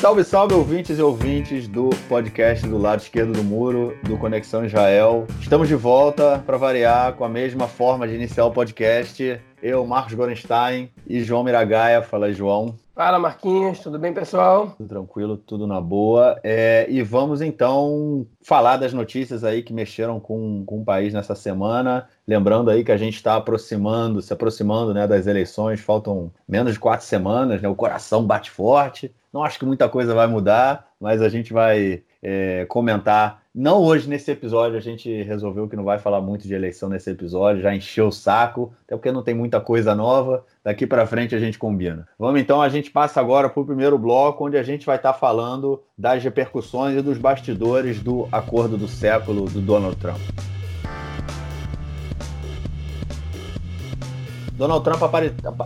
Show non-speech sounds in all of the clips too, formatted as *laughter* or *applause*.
Salve, salve, ouvintes e ouvintes do podcast do lado esquerdo do muro, do Conexão Israel. Estamos de volta para variar com a mesma forma de iniciar o podcast. Eu, Marcos Gorenstein e João Miragaia. Fala aí, João. Fala, Marquinhos. Tudo bem, pessoal? Tudo tranquilo, tudo na boa. É, e vamos então falar das notícias aí que mexeram com, com o país nessa semana. Lembrando aí que a gente está aproximando, se aproximando né, das eleições, faltam menos de quatro semanas, né? O coração bate forte. Não acho que muita coisa vai mudar, mas a gente vai é, comentar. Não hoje nesse episódio, a gente resolveu que não vai falar muito de eleição nesse episódio, já encheu o saco, até porque não tem muita coisa nova. Daqui para frente a gente combina. Vamos então, a gente passa agora para o primeiro bloco, onde a gente vai estar tá falando das repercussões e dos bastidores do acordo do século do Donald Trump. Donald Trump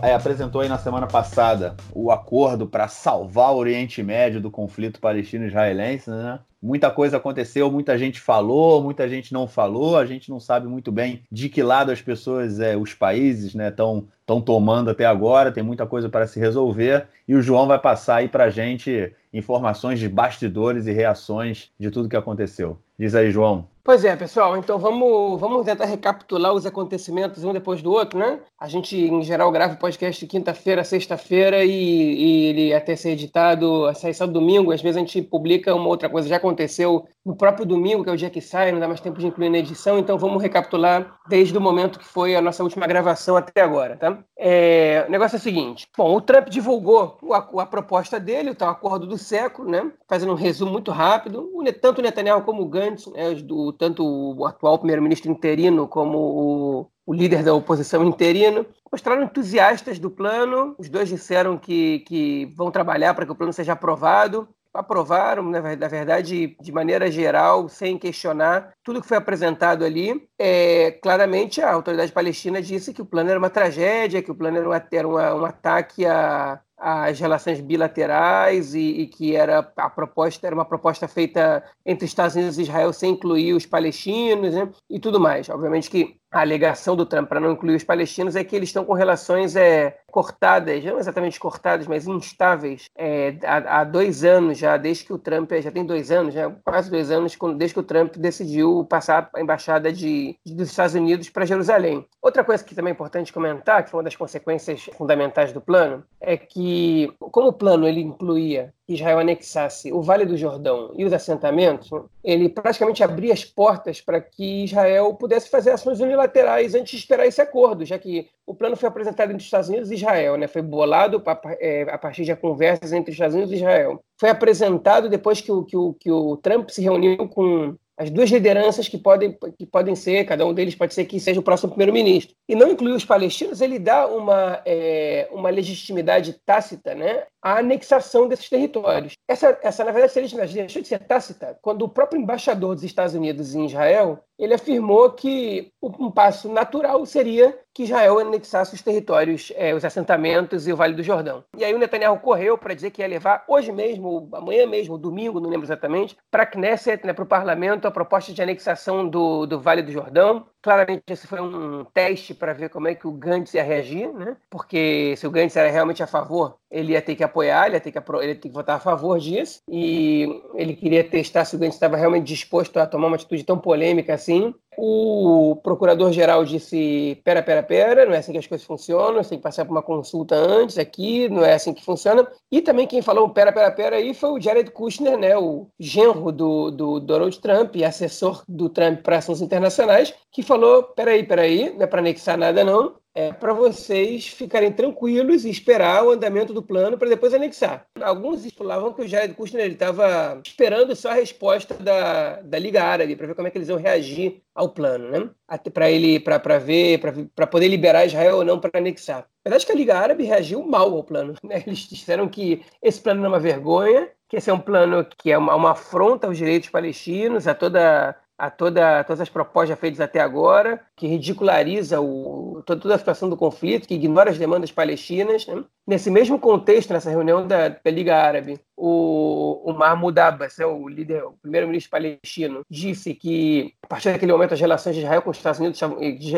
é, apresentou aí na semana passada o acordo para salvar o Oriente Médio do conflito palestino-israelense, né? Muita coisa aconteceu, muita gente falou, muita gente não falou, a gente não sabe muito bem de que lado as pessoas, é, os países, né, estão estão tomando até agora, tem muita coisa para se resolver, e o João vai passar aí para a gente informações de bastidores e reações de tudo que aconteceu. Diz aí, João. Pois é, pessoal, então vamos, vamos tentar recapitular os acontecimentos um depois do outro, né? A gente, em geral, grava o podcast quinta-feira, sexta-feira e, e, ele até ser editado, sai só domingo, às vezes a gente publica uma outra coisa, já aconteceu no próprio domingo, que é o dia que sai, não dá mais tempo de incluir na edição, então vamos recapitular desde o momento que foi a nossa última gravação até agora, tá? É, o negócio é o seguinte, bom, o Trump divulgou a, a proposta dele, o tal acordo do século, né? Fazendo um resumo muito rápido, o, tanto o Netanyahu como o Gantz, né, do tanto o atual primeiro-ministro interino como o, o, líder da oposição interino, mostraram entusiastas do plano. Os dois disseram que, que vão trabalhar para que o plano seja aprovado. Aprovaram, na verdade, de maneira geral, sem questionar tudo que foi apresentado ali. É, claramente, a autoridade palestina disse que o plano era uma tragédia, que o plano era, era um ataque a, as relações bilaterais e, e, que era a proposta era uma proposta feita entre Estados Unidos e Israel sem incluir os palestinos né, e tudo mais. Obviamente que a alegação do Trump para não incluir os palestinos é que eles estão com relações é, cortadas, não exatamente cortadas, mas instáveis, é, há, há, dois anos já, desde que o Trump, já tem dois anos, já, quase dois anos, desde que o Trump decidiu passar a embaixada de dos Estados Unidos para Jerusalém. Outra coisa que também é importante comentar, que foi uma das consequências fundamentais do plano, é que, como o plano ele incluía que Israel anexasse o Vale do Jordão e os assentamentos, ele praticamente abria as portas para que Israel pudesse fazer ações unilaterais antes de esperar esse acordo, já que o plano foi apresentado entre os Estados Unidos e Israel, né? foi bolado é, a partir de conversas entre os Estados Unidos e Israel. Foi apresentado depois que o, que o, que o Trump se reuniu com as duas lideranças que podem, que podem ser, cada um deles pode ser que seja o próximo primeiro-ministro. E não incluir os palestinos, ele dá uma, é, uma legitimidade tácita né, à anexação desses territórios. Essa, essa na verdade, legitimidade deixou de ser tácita quando o próprio embaixador dos Estados Unidos em Israel ele afirmou que um passo natural seria que Israel anexasse os territórios, é, os assentamentos e o Vale do Jordão. E aí o Netanyahu correu para dizer que ia levar hoje mesmo, amanhã mesmo, domingo, não lembro exatamente, para a Knesset, né, para o parlamento, a proposta de anexação do, do Vale do Jordão. Claramente esse foi um teste para ver como é que o Gantz ia reagir, né? porque se o Gantz era realmente a favor, ele ia ter que apoiar, ele ia ter que, ele ia ter que votar a favor disso, e ele queria testar se o Gantz estava realmente disposto a tomar uma atitude tão polêmica assim. O procurador-geral disse: pera, pera, pera, não é assim que as coisas funcionam, você tem que passar por uma consulta antes aqui, não é assim que funciona. E também quem falou pera, pera, pera aí foi o Jared Kushner, né, o genro do, do Donald Trump e assessor do Trump para assuntos internacionais, que falou: peraí, peraí, não é para anexar nada não, é para vocês ficarem tranquilos e esperar o andamento do plano para depois anexar. Alguns falavam que o Jared Kushner estava esperando só a resposta da, da Liga Árabe para ver como é que eles iam reagir ao plano, né? Para ele, para ver, para poder liberar Israel ou não para anexar. A verdade é que a Liga Árabe reagiu mal ao plano. *laughs* Né? Eles disseram que esse plano é uma vergonha, que esse é um plano que é uma, uma afronta aos direitos palestinos, a toda a toda, todas as propostas feitas até agora, que ridiculariza o, toda a situação do conflito, que ignora as demandas palestinas. Né? Nesse mesmo contexto, nessa reunião da, da, Liga Árabe, o, o Mahmoud Abbas, é o líder, o primeiro-ministro palestino, disse que a partir daquele momento as relações de Israel com os Estados Unidos,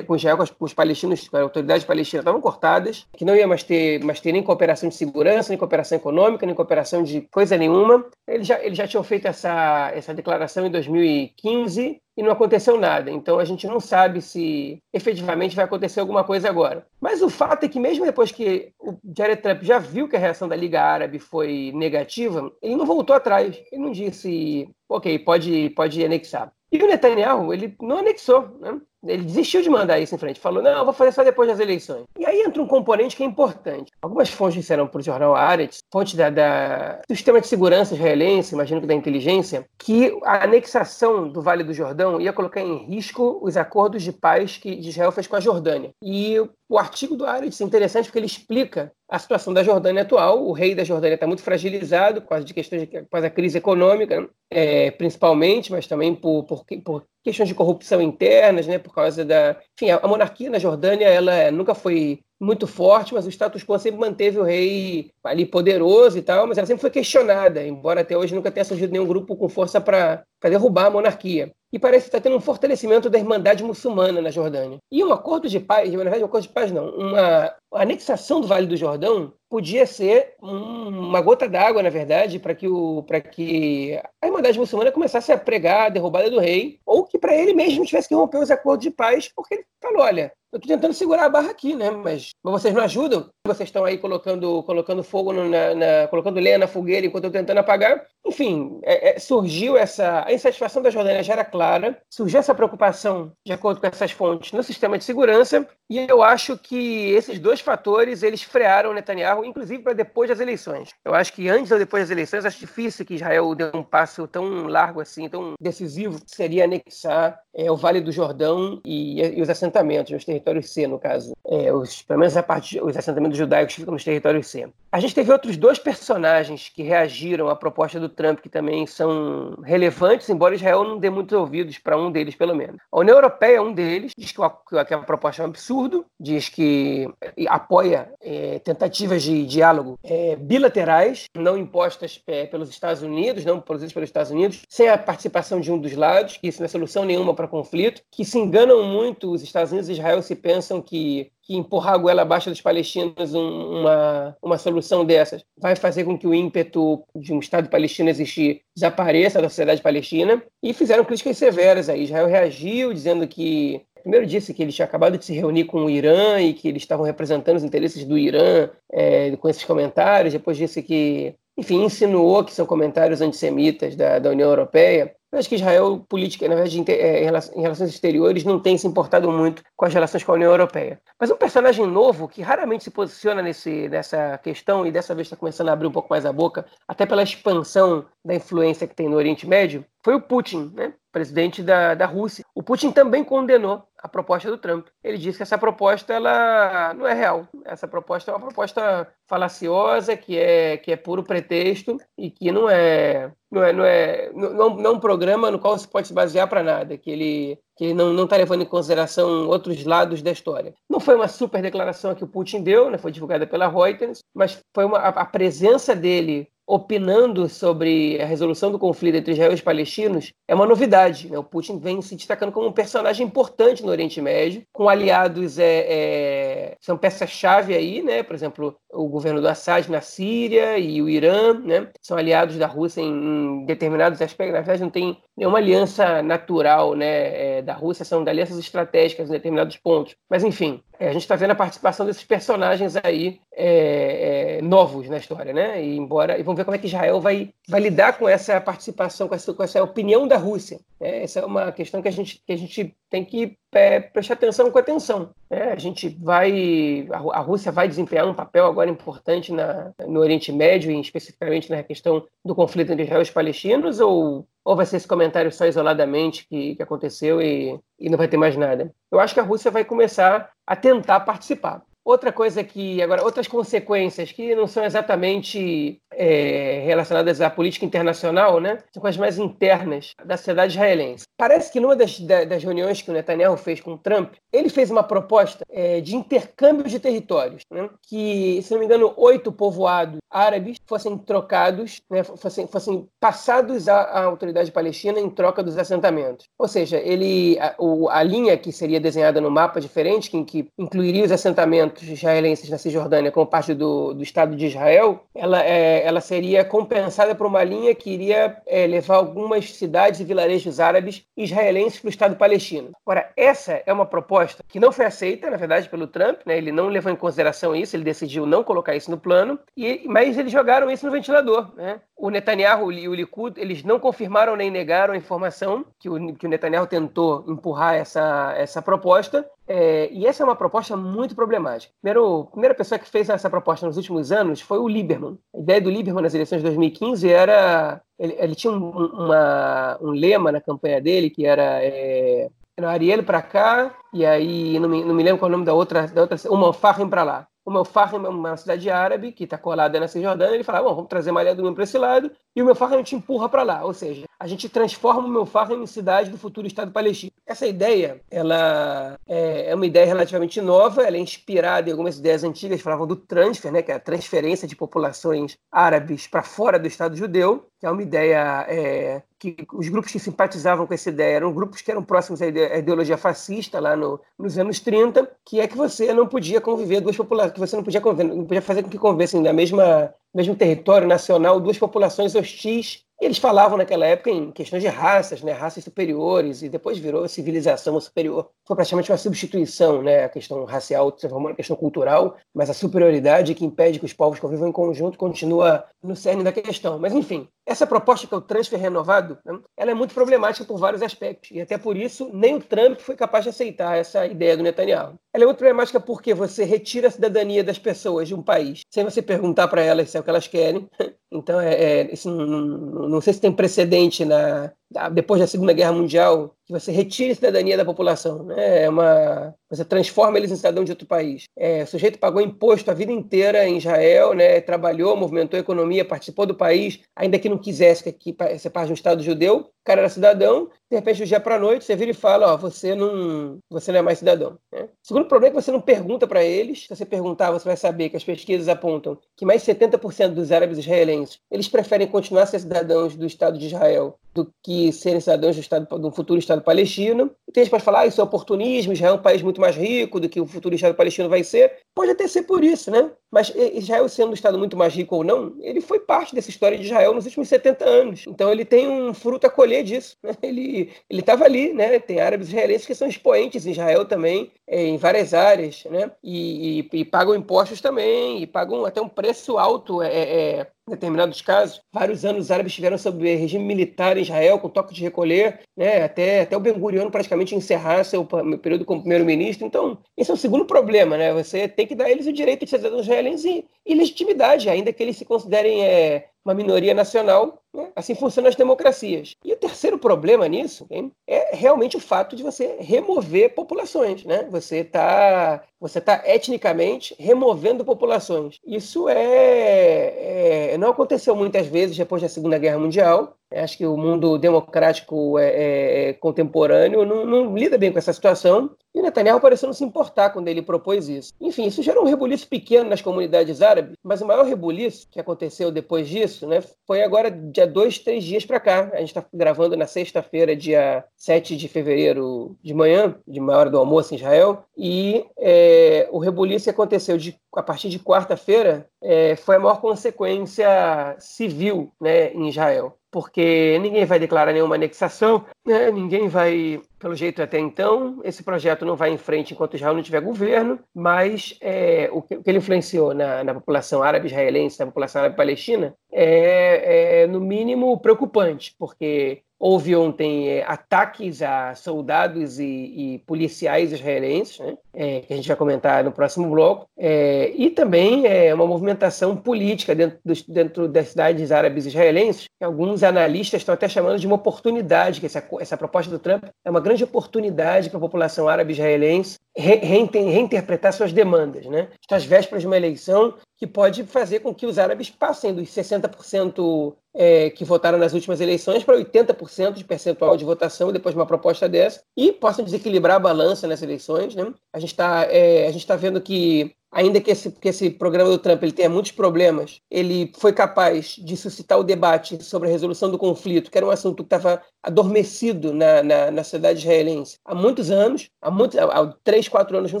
com Israel com os palestinos, com a autoridade palestina estavam cortadas, que não ia mais ter, mais ter nem cooperação de segurança, nem cooperação econômica, nem cooperação de coisa nenhuma. Eles já, eles já tinham feito essa, essa declaração em 2015 e não aconteceu nada. Então a gente não sabe se efetivamente vai acontecer alguma coisa agora. Mas o fato é que mesmo depois que o Jared Trump já viu que a reação da Liga Árabe foi negativa, ele não voltou atrás. Ele não disse, ok, pode, pode anexar. E o Netanyahu, ele não anexou, né? Ele desistiu de mandar isso em frente, falou: não, vou fazer só depois das eleições. E aí entra um componente que é importante. Algumas fontes disseram para o jornal Aretz, fonte da, da, do sistema de segurança israelense, imagino que da inteligência, que a anexação do Vale do Jordão ia colocar em risco os acordos de paz que Israel fez com a Jordânia. E o artigo do Aretz é interessante porque ele explica a situação da Jordânia atual. O rei da Jordânia está muito fragilizado por causa de questões de, da crise econômica, é, principalmente, mas também por, por, por questões de corrupção internas, né, por causa da, enfim, a monarquia na Jordânia, ela nunca foi muito forte, mas o status quo sempre manteve o rei ali poderoso e tal, mas ela sempre foi questionada, embora até hoje nunca tenha surgido nenhum grupo com força para derrubar a monarquia. E parece que está tendo um fortalecimento da Irmandade Muçulmana na Jordânia. E um acordo de paz, na verdade, um acordo de paz não, uma anexação do Vale do Jordão podia ser uma gota d'água, na verdade, para que, o, que a Irmandade Muçulmana começasse a pregar a derrubada do rei, ou que para ele mesmo tivesse que romper os acordos de paz, porque ele falou: olha, eu estou tentando segurar a barra aqui, né? Mas, vocês não ajudam? Vocês estão aí colocando, colocando fogo na, na, colocando lenha na fogueira enquanto eu estou tentando apagar. Enfim, é, é, surgiu essa a insatisfação da Jordânia já era clara, surgiu essa preocupação, de acordo com essas fontes, no sistema de segurança, e eu acho que esses dois fatores eles frearam Netanyahu, inclusive para depois das eleições. Eu acho que antes ou depois das eleições, acho difícil que Israel dê um passo tão largo assim, tão decisivo, que seria anexar é, o Vale do Jordão e, e os assentamentos, os territórios C, no caso. É, os, pelo menos a parte, os assentamentos judaicos ficam nos territórios C. A gente teve outros dois personagens que reagiram à proposta do Trump, que também são relevantes, embora Israel não dê muitos ouvidos para um deles, pelo menos. A União Europeia é um deles, diz que a, que a proposta é um absurdo, diz que apoia é, tentativas de diálogo é, bilaterais, não impostas é, pelos Estados Unidos, não produzidas pelos Estados Unidos, sem a participação de um dos lados, que isso não é solução nenhuma para conflito, que se enganam muito os Estados Unidos e Israel se pensam que que empurrar a goela abaixo dos palestinos um, uma, uma solução dessas vai fazer com que o ímpeto de um Estado palestino existir desapareça da sociedade palestina e fizeram críticas severas aí. Israel reagiu dizendo que primeiro disse que ele tinha acabado de se reunir com o Irã e que eles estavam representando os interesses do Irã é, com esses comentários. Depois disse que, enfim, insinuou que são comentários antissemitas da, da União Europeia. Eu acho que Israel, política, na verdade, é, em relações exteriores, não tem se importado muito com as relações com a União Europeia. Mas um personagem novo, que raramente se posiciona nesse, nessa questão, e dessa vez está começando a abrir um pouco mais a boca, até pela expansão da influência que tem no Oriente Médio, foi o Putin, né? Presidente da, da Rússia. O Putin também condenou a proposta do Trump. Ele disse que essa proposta ela não é real. Essa proposta é uma proposta falaciosa, que é, que é puro pretexto e que não é não é, não é não, não é um programa no qual se pode se basear para nada, que ele que ele não está levando em consideração outros lados da história. Não foi uma super declaração que o Putin deu, né, foi divulgada pela Reuters, mas foi uma, a, a presença dele opinando sobre a resolução do conflito entre Israel e os palestinos é uma novidade. Né? O Putin vem se destacando como um personagem importante no Oriente Médio, com aliados é, é são peças-chave aí, né? Por exemplo, o governo do Assad na Síria e o Irã, né? São aliados da Rússia em, determinados aspectos. Na verdade, não tem nenhuma aliança natural, né? É, da Rússia são alianças estratégicas em determinados pontos. Mas enfim, é, a gente está vendo a participação desses personagens aí é, é, novos na história, né? E embora e vamos ver como é que Israel vai, vai lidar com essa participação, com essa, com essa opinião da Rússia. Né? Essa é uma questão que a gente, que a gente tem que é, prestar atenção com atenção. Né? A gente vai, a, a, Rússia vai desempenhar um papel agora importante na, no Oriente Médio, e especificamente na questão do conflito entre Israel e os palestinos, ou ou vai ser esse comentário só isoladamente que, que aconteceu e, e não vai ter mais nada? Eu acho que a Rússia vai começar a tentar participar. Outra coisa que, agora, outras consequências que não são exatamente é, relacionadas à política internacional, né? São coisas mais internas da sociedade israelense. Parece que numa das, das reuniões que o Netanyahu fez com o Trump, ele fez uma proposta é, de intercâmbio de territórios, né? que, se não me engano, oito povoados árabes fossem trocados, né? fossem, fossem passados à, à, autoridade palestina em troca dos assentamentos. Ou seja, ele, a, o, a linha que seria desenhada no mapa diferente, que, que incluiria os assentamentos israelenses na Cisjordânia como parte do, do Estado de Israel, ela, é, ela seria compensada por uma linha que iria é, levar algumas cidades e vilarejos árabes israelenses para o Estado palestino. Agora, essa é uma proposta que não foi aceita, na verdade, pelo Trump, né? ele não levou em consideração isso, ele decidiu não colocar isso no plano, e, mas eles jogaram isso no ventilador. Né? O Netanyahu e o Likud, eles não confirmaram nem negaram a informação que o, que o Netanyahu tentou empurrar essa, essa proposta, é, e essa é uma proposta muito problemática. Primeiro, a primeira pessoa que fez essa proposta nos últimos anos foi o Lieberman. A ideia do Lieberman nas eleições de 2015 era. Ele, ele tinha um, uma, um lema na campanha dele que era. É, Ariel para cá, e aí não me, não me lembro qual é o nome da outra, da outra uma Farrim para lá o Melfarrim é uma cidade árabe que está colada na Cisjordânia, ele fala, bom, vamos trazer Malha do para esse lado, e o Melfarrim te empurra para lá, ou seja, a gente transforma o Melfarrim em cidade do futuro Estado palestino. Essa ideia, ela é, é uma ideia relativamente nova, ela é inspirada em algumas ideias antigas, falavam do transfer, né, que é a transferência de populações árabes para fora do Estado judeu, que é uma ideia é, que os grupos que simpatizavam com essa ideia eram grupos que eram próximos à ideologia fascista lá no, nos anos 30, que é que você não podia conviver duas populações, que você não podia conviver, não podia fazer com que convivessem mesma mesmo território nacional duas populações hostis e eles falavam naquela época em questões de raças, né, raças superiores, e depois virou civilização superior. Foi praticamente uma substituição, né, a questão racial se transformou na questão cultural, mas a superioridade que impede que os povos convivam em conjunto continua no cerne da questão. Mas, enfim, essa proposta que é o transfer renovado, né, ela é muito problemática por vários aspectos, e até por isso nem o Trump foi capaz de aceitar essa ideia do Netanyahu. Ela é muito problemática porque você retira a cidadania das pessoas de um país, sem você perguntar para elas se é o que elas querem, *laughs* Então, é, é isso não, não, não, sei se tem precedente na, depois da Segunda Guerra Mundial, que você retire a cidadania da população. Né? É uma, você transforma eles em cidadão de outro país. É, o sujeito pagou imposto a vida inteira em Israel, né? trabalhou, movimentou a economia, participou do país, ainda que não quisesse que, ser parte de um Estado judeu. O cara era cidadão, de repente, do dia para noite, você vira e fala: ó, você não, você não é mais cidadão. Né? O segundo problema é que você não pergunta para eles. Se você perguntar, você vai saber que as pesquisas apontam que mais 70% dos árabes israelenses eles preferem continuar a ser cidadãos do Estado de Israel do que serem cidadãos do, estado, do futuro Estado palestino. E tem gente que pode falar, ah, isso é oportunismo, Israel é um país muito mais rico do que o futuro Estado palestino vai ser. Pode até ser por isso, né? Mas Israel sendo um Estado muito mais rico ou não, ele foi parte dessa história de Israel nos últimos 70 anos. Então ele tem um fruto a colher disso. Né? *laughs* Ele estava ali, né? Tem árabes israelenses que são expoentes em Israel também, é, em várias áreas, né? E, e, e, pagam impostos também, e pagam até um preço alto é, é, em determinados casos. Vários anos os árabes estiveram sob regime militar em Israel, com toque de recolher, né, até, até o Ben Gurion praticamente encerrar seu período como primeiro-ministro. Então, esse é o segundo problema, né? Você tem que dar eles o direito de cidadãos e, legitimidade, ainda que eles se considerem é, uma minoria nacional. Né? Assim funcionam as democracias. E o terceiro problema nisso hein, é realmente o fato de você remover populações. Né? Você está você tá etnicamente removendo populações. Isso é, é, não aconteceu muitas vezes depois da Segunda Guerra Mundial. Acho que o mundo democrático é, é, é contemporâneo não, não, lida bem com essa situação. E Netanyahu pareceu não se importar quando ele propôs isso. Enfim, isso gerou um rebuliço pequeno nas comunidades árabes, mas o maior rebuliço que aconteceu depois disso né, foi agora, dia dois, três dias para cá. A gente está gravando na sexta-feira, dia 7 de fevereiro de manhã, de uma hora do almoço em Israel. E é, o rebuliço que aconteceu de, a partir de quarta-feira é, foi a maior consequência civil né, em Israel porque ninguém vai declarar nenhuma anexação, né? ninguém vai, pelo jeito até então, esse projeto não vai em frente enquanto Israel não tiver governo, mas é, o, que, o, que, ele influenciou na, na, população árabe israelense, na população árabe palestina, é, é, no mínimo preocupante, porque Houve ontem é, ataques a soldados e, e policiais israelenses, né? é, que a gente vai comentar no próximo bloco, é, e também é, uma movimentação política dentro, dos, dentro das cidades árabes israelenses, que alguns analistas estão até chamando de uma oportunidade, que essa, essa proposta do Trump é uma grande oportunidade para a população árabe israelense re, reinterpretar suas demandas. Né? Estas vésperas de uma eleição que pode fazer com que os árabes passem dos 60% é, que votaram nas últimas eleições para 80% de percentual de votação depois de uma proposta dessa e possam desequilibrar a balança nessas eleições. Né? A gente está é, tá vendo que ainda que esse, que esse programa do Trump ele tenha muitos problemas, ele foi capaz de suscitar o debate sobre a resolução do conflito, que era um assunto que estava adormecido na, na, na, sociedade israelense há muitos anos, há, muitos, há três, quatro anos não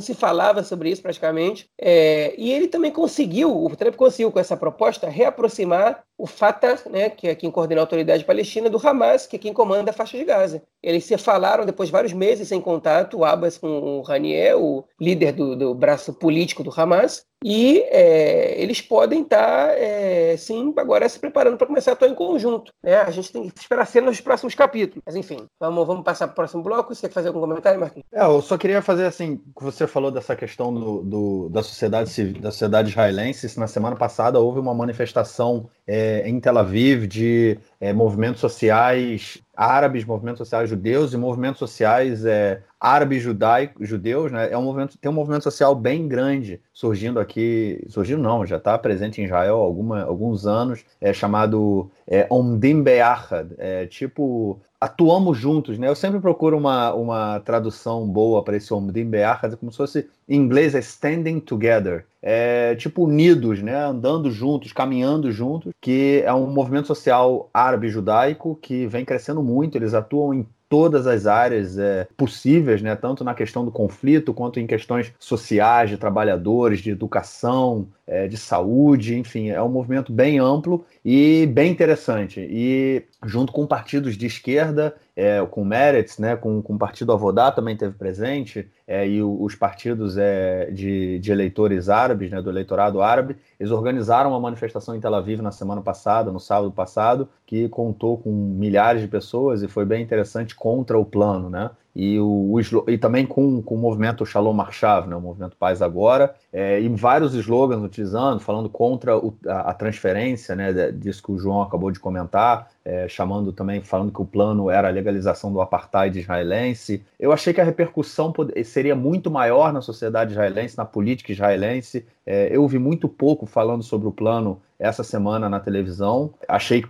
se falava sobre isso praticamente, é, e ele também conseguiu, o Trump conseguiu com essa proposta reaproximar o Fatah, né, que é quem coordena a autoridade palestina, do Hamas, que é quem comanda a faixa de Gaza. Eles se falaram depois de vários meses sem contato, o Abbas com o Ranier, o líder do, do braço político do Hamas, e é, eles podem estar, tá, é, sim, agora se preparando para começar a atuar em conjunto. Né? A gente tem que esperar cenas nos próximos capítulos. Mas enfim, vamos, vamos passar para o próximo bloco. Você quer fazer algum comentário, Marquinhos? É, eu só queria fazer assim, você falou dessa questão do, do da sociedade da sociedade israelense. Na semana passada houve uma manifestação é, em Tel Aviv de é, movimentos sociais árabes, movimentos sociais judeus e movimentos sociais é, árabes judaicos, judeus, né? É um movimento, tem um movimento social bem grande surgindo aqui, surgindo não, já está presente em Israel há alguma, alguns anos, é chamado é, Omdim Be'achad, é, tipo atuamos juntos, né? Eu sempre procuro uma, uma tradução boa para esse Omdim Be'achad, como se fosse em inglês é standing together, é tipo unidos, né? Andando juntos, caminhando juntos, que é um movimento social árabe judaico que vem crescendo muito. Eles atuam em todas as áreas é, possíveis, né? tanto na questão do conflito quanto em questões sociais, de trabalhadores, de educação, é, de saúde, enfim, é um movimento bem amplo e bem interessante. E junto com partidos de esquerda, é, com o Meretz, né, com, com o partido Avodá também teve presente, é, e o, os partidos é, de, de, eleitores árabes, né, do eleitorado árabe, eles organizaram uma manifestação em Tel Aviv na semana passada, no sábado passado, que contou com milhares de pessoas e foi bem interessante contra o plano, né? E, o, o, e também com, com o movimento Shalom Marchav, né, o movimento Paz Agora, é, e vários slogans utilizando, falando contra o, a, a, transferência, né, disso que o João acabou de comentar, é, chamando também, falando que o plano era a legalização do apartheid israelense. Eu achei que a repercussão seria muito maior na sociedade israelense, na política israelense. É, eu ouvi muito pouco falando sobre o plano essa semana na televisão. Achei que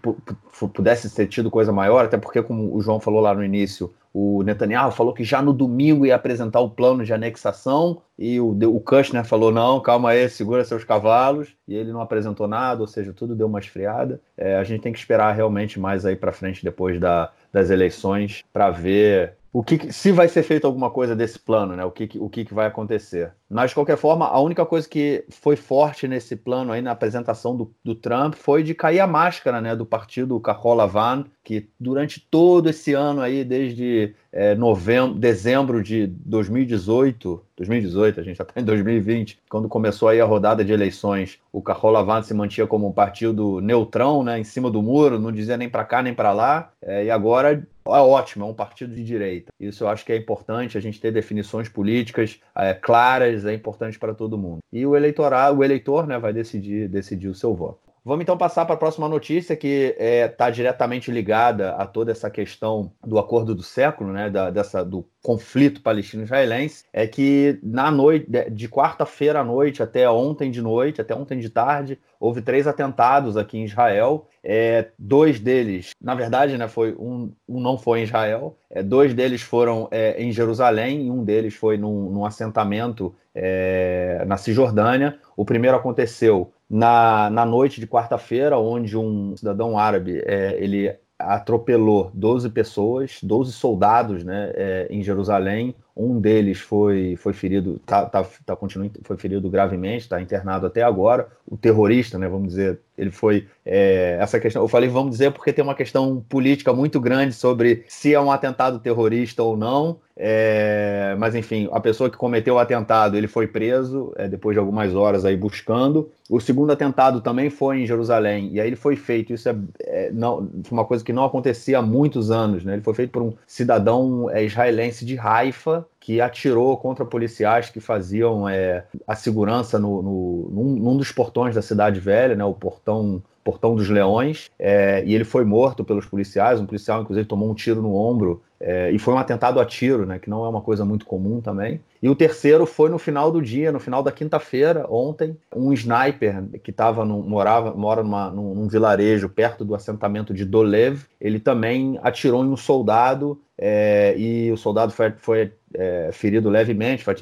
pudesse ter tido coisa maior, até porque, como o João falou lá no início, o Netanyahu falou que já no domingo ia apresentar o plano de anexação e o, o Kushner falou: não, calma aí, segura seus cavalos. E ele não apresentou nada, ou seja, tudo deu uma esfriada. É, a gente tem que esperar realmente mais aí para frente, depois da, das eleições, para ver o que, se vai ser feito alguma coisa desse plano, né? O que, o que, vai acontecer. Mas, de qualquer forma, a única coisa que foi forte nesse plano aí, na apresentação do, do Trump, foi de cair a máscara, né? Do partido Carola Van, que durante todo esse ano aí, desde é, novembro, dezembro de 2018, 2018, a gente já está em 2020, quando começou aí a rodada de eleições, o Carola Van se mantinha como um partido neutrão, né? Em cima do muro, não dizia nem para cá nem para lá. É, e agora é ótimo, é um partido de direita. Isso eu acho que é importante, a gente ter definições políticas é, claras, é importante para todo mundo. E o eleitorado, o eleitor né, vai decidir, decidir o seu voto. Vamos então passar para a próxima notícia que está é, tá diretamente ligada a toda essa questão do acordo do século, né, da, dessa, do conflito palestino-israelense, é que na noite de quarta-feira à noite até ontem de noite, até ontem de tarde, houve três atentados aqui em Israel. É, dois deles, na verdade, né, foi um, um não foi em Israel. É, dois deles foram é, em Jerusalém e um deles foi num, num assentamento é, na Cisjordânia. O primeiro aconteceu na, na noite de quarta-feira, onde um cidadão árabe é, ele atropelou 12 pessoas, 12 soldados né, é, em Jerusalém. Um deles foi, foi ferido, tá, tá, tá continua, foi ferido gravemente, está internado até agora. O terrorista, né, vamos dizer, ele foi é, essa questão. Eu falei vamos dizer porque tem uma questão política muito grande sobre se é um atentado terrorista ou não. É, mas enfim, a pessoa que cometeu o atentado, ele foi preso é, depois de algumas horas aí buscando. O segundo atentado também foi em Jerusalém, e aí ele foi feito, isso é, é não, uma coisa que não acontecia há muitos anos, né? Ele foi feito por um cidadão é, israelense de Haifa, que atirou contra policiais que faziam é, a segurança no, no, num, num, dos portões da cidade velha, né, o portão Portão dos Leões, é, e ele foi morto pelos policiais. Um policial, inclusive, tomou um tiro no ombro, é, e foi um atentado a tiro, né, que não é uma coisa muito comum também. E o terceiro foi no final do dia, no final da quinta-feira, ontem, um sniper que tava no, morava mora numa, num, num, vilarejo perto do assentamento de Dolev, ele também atirou em um soldado é, e o soldado foi, foi é, ferido levemente, foi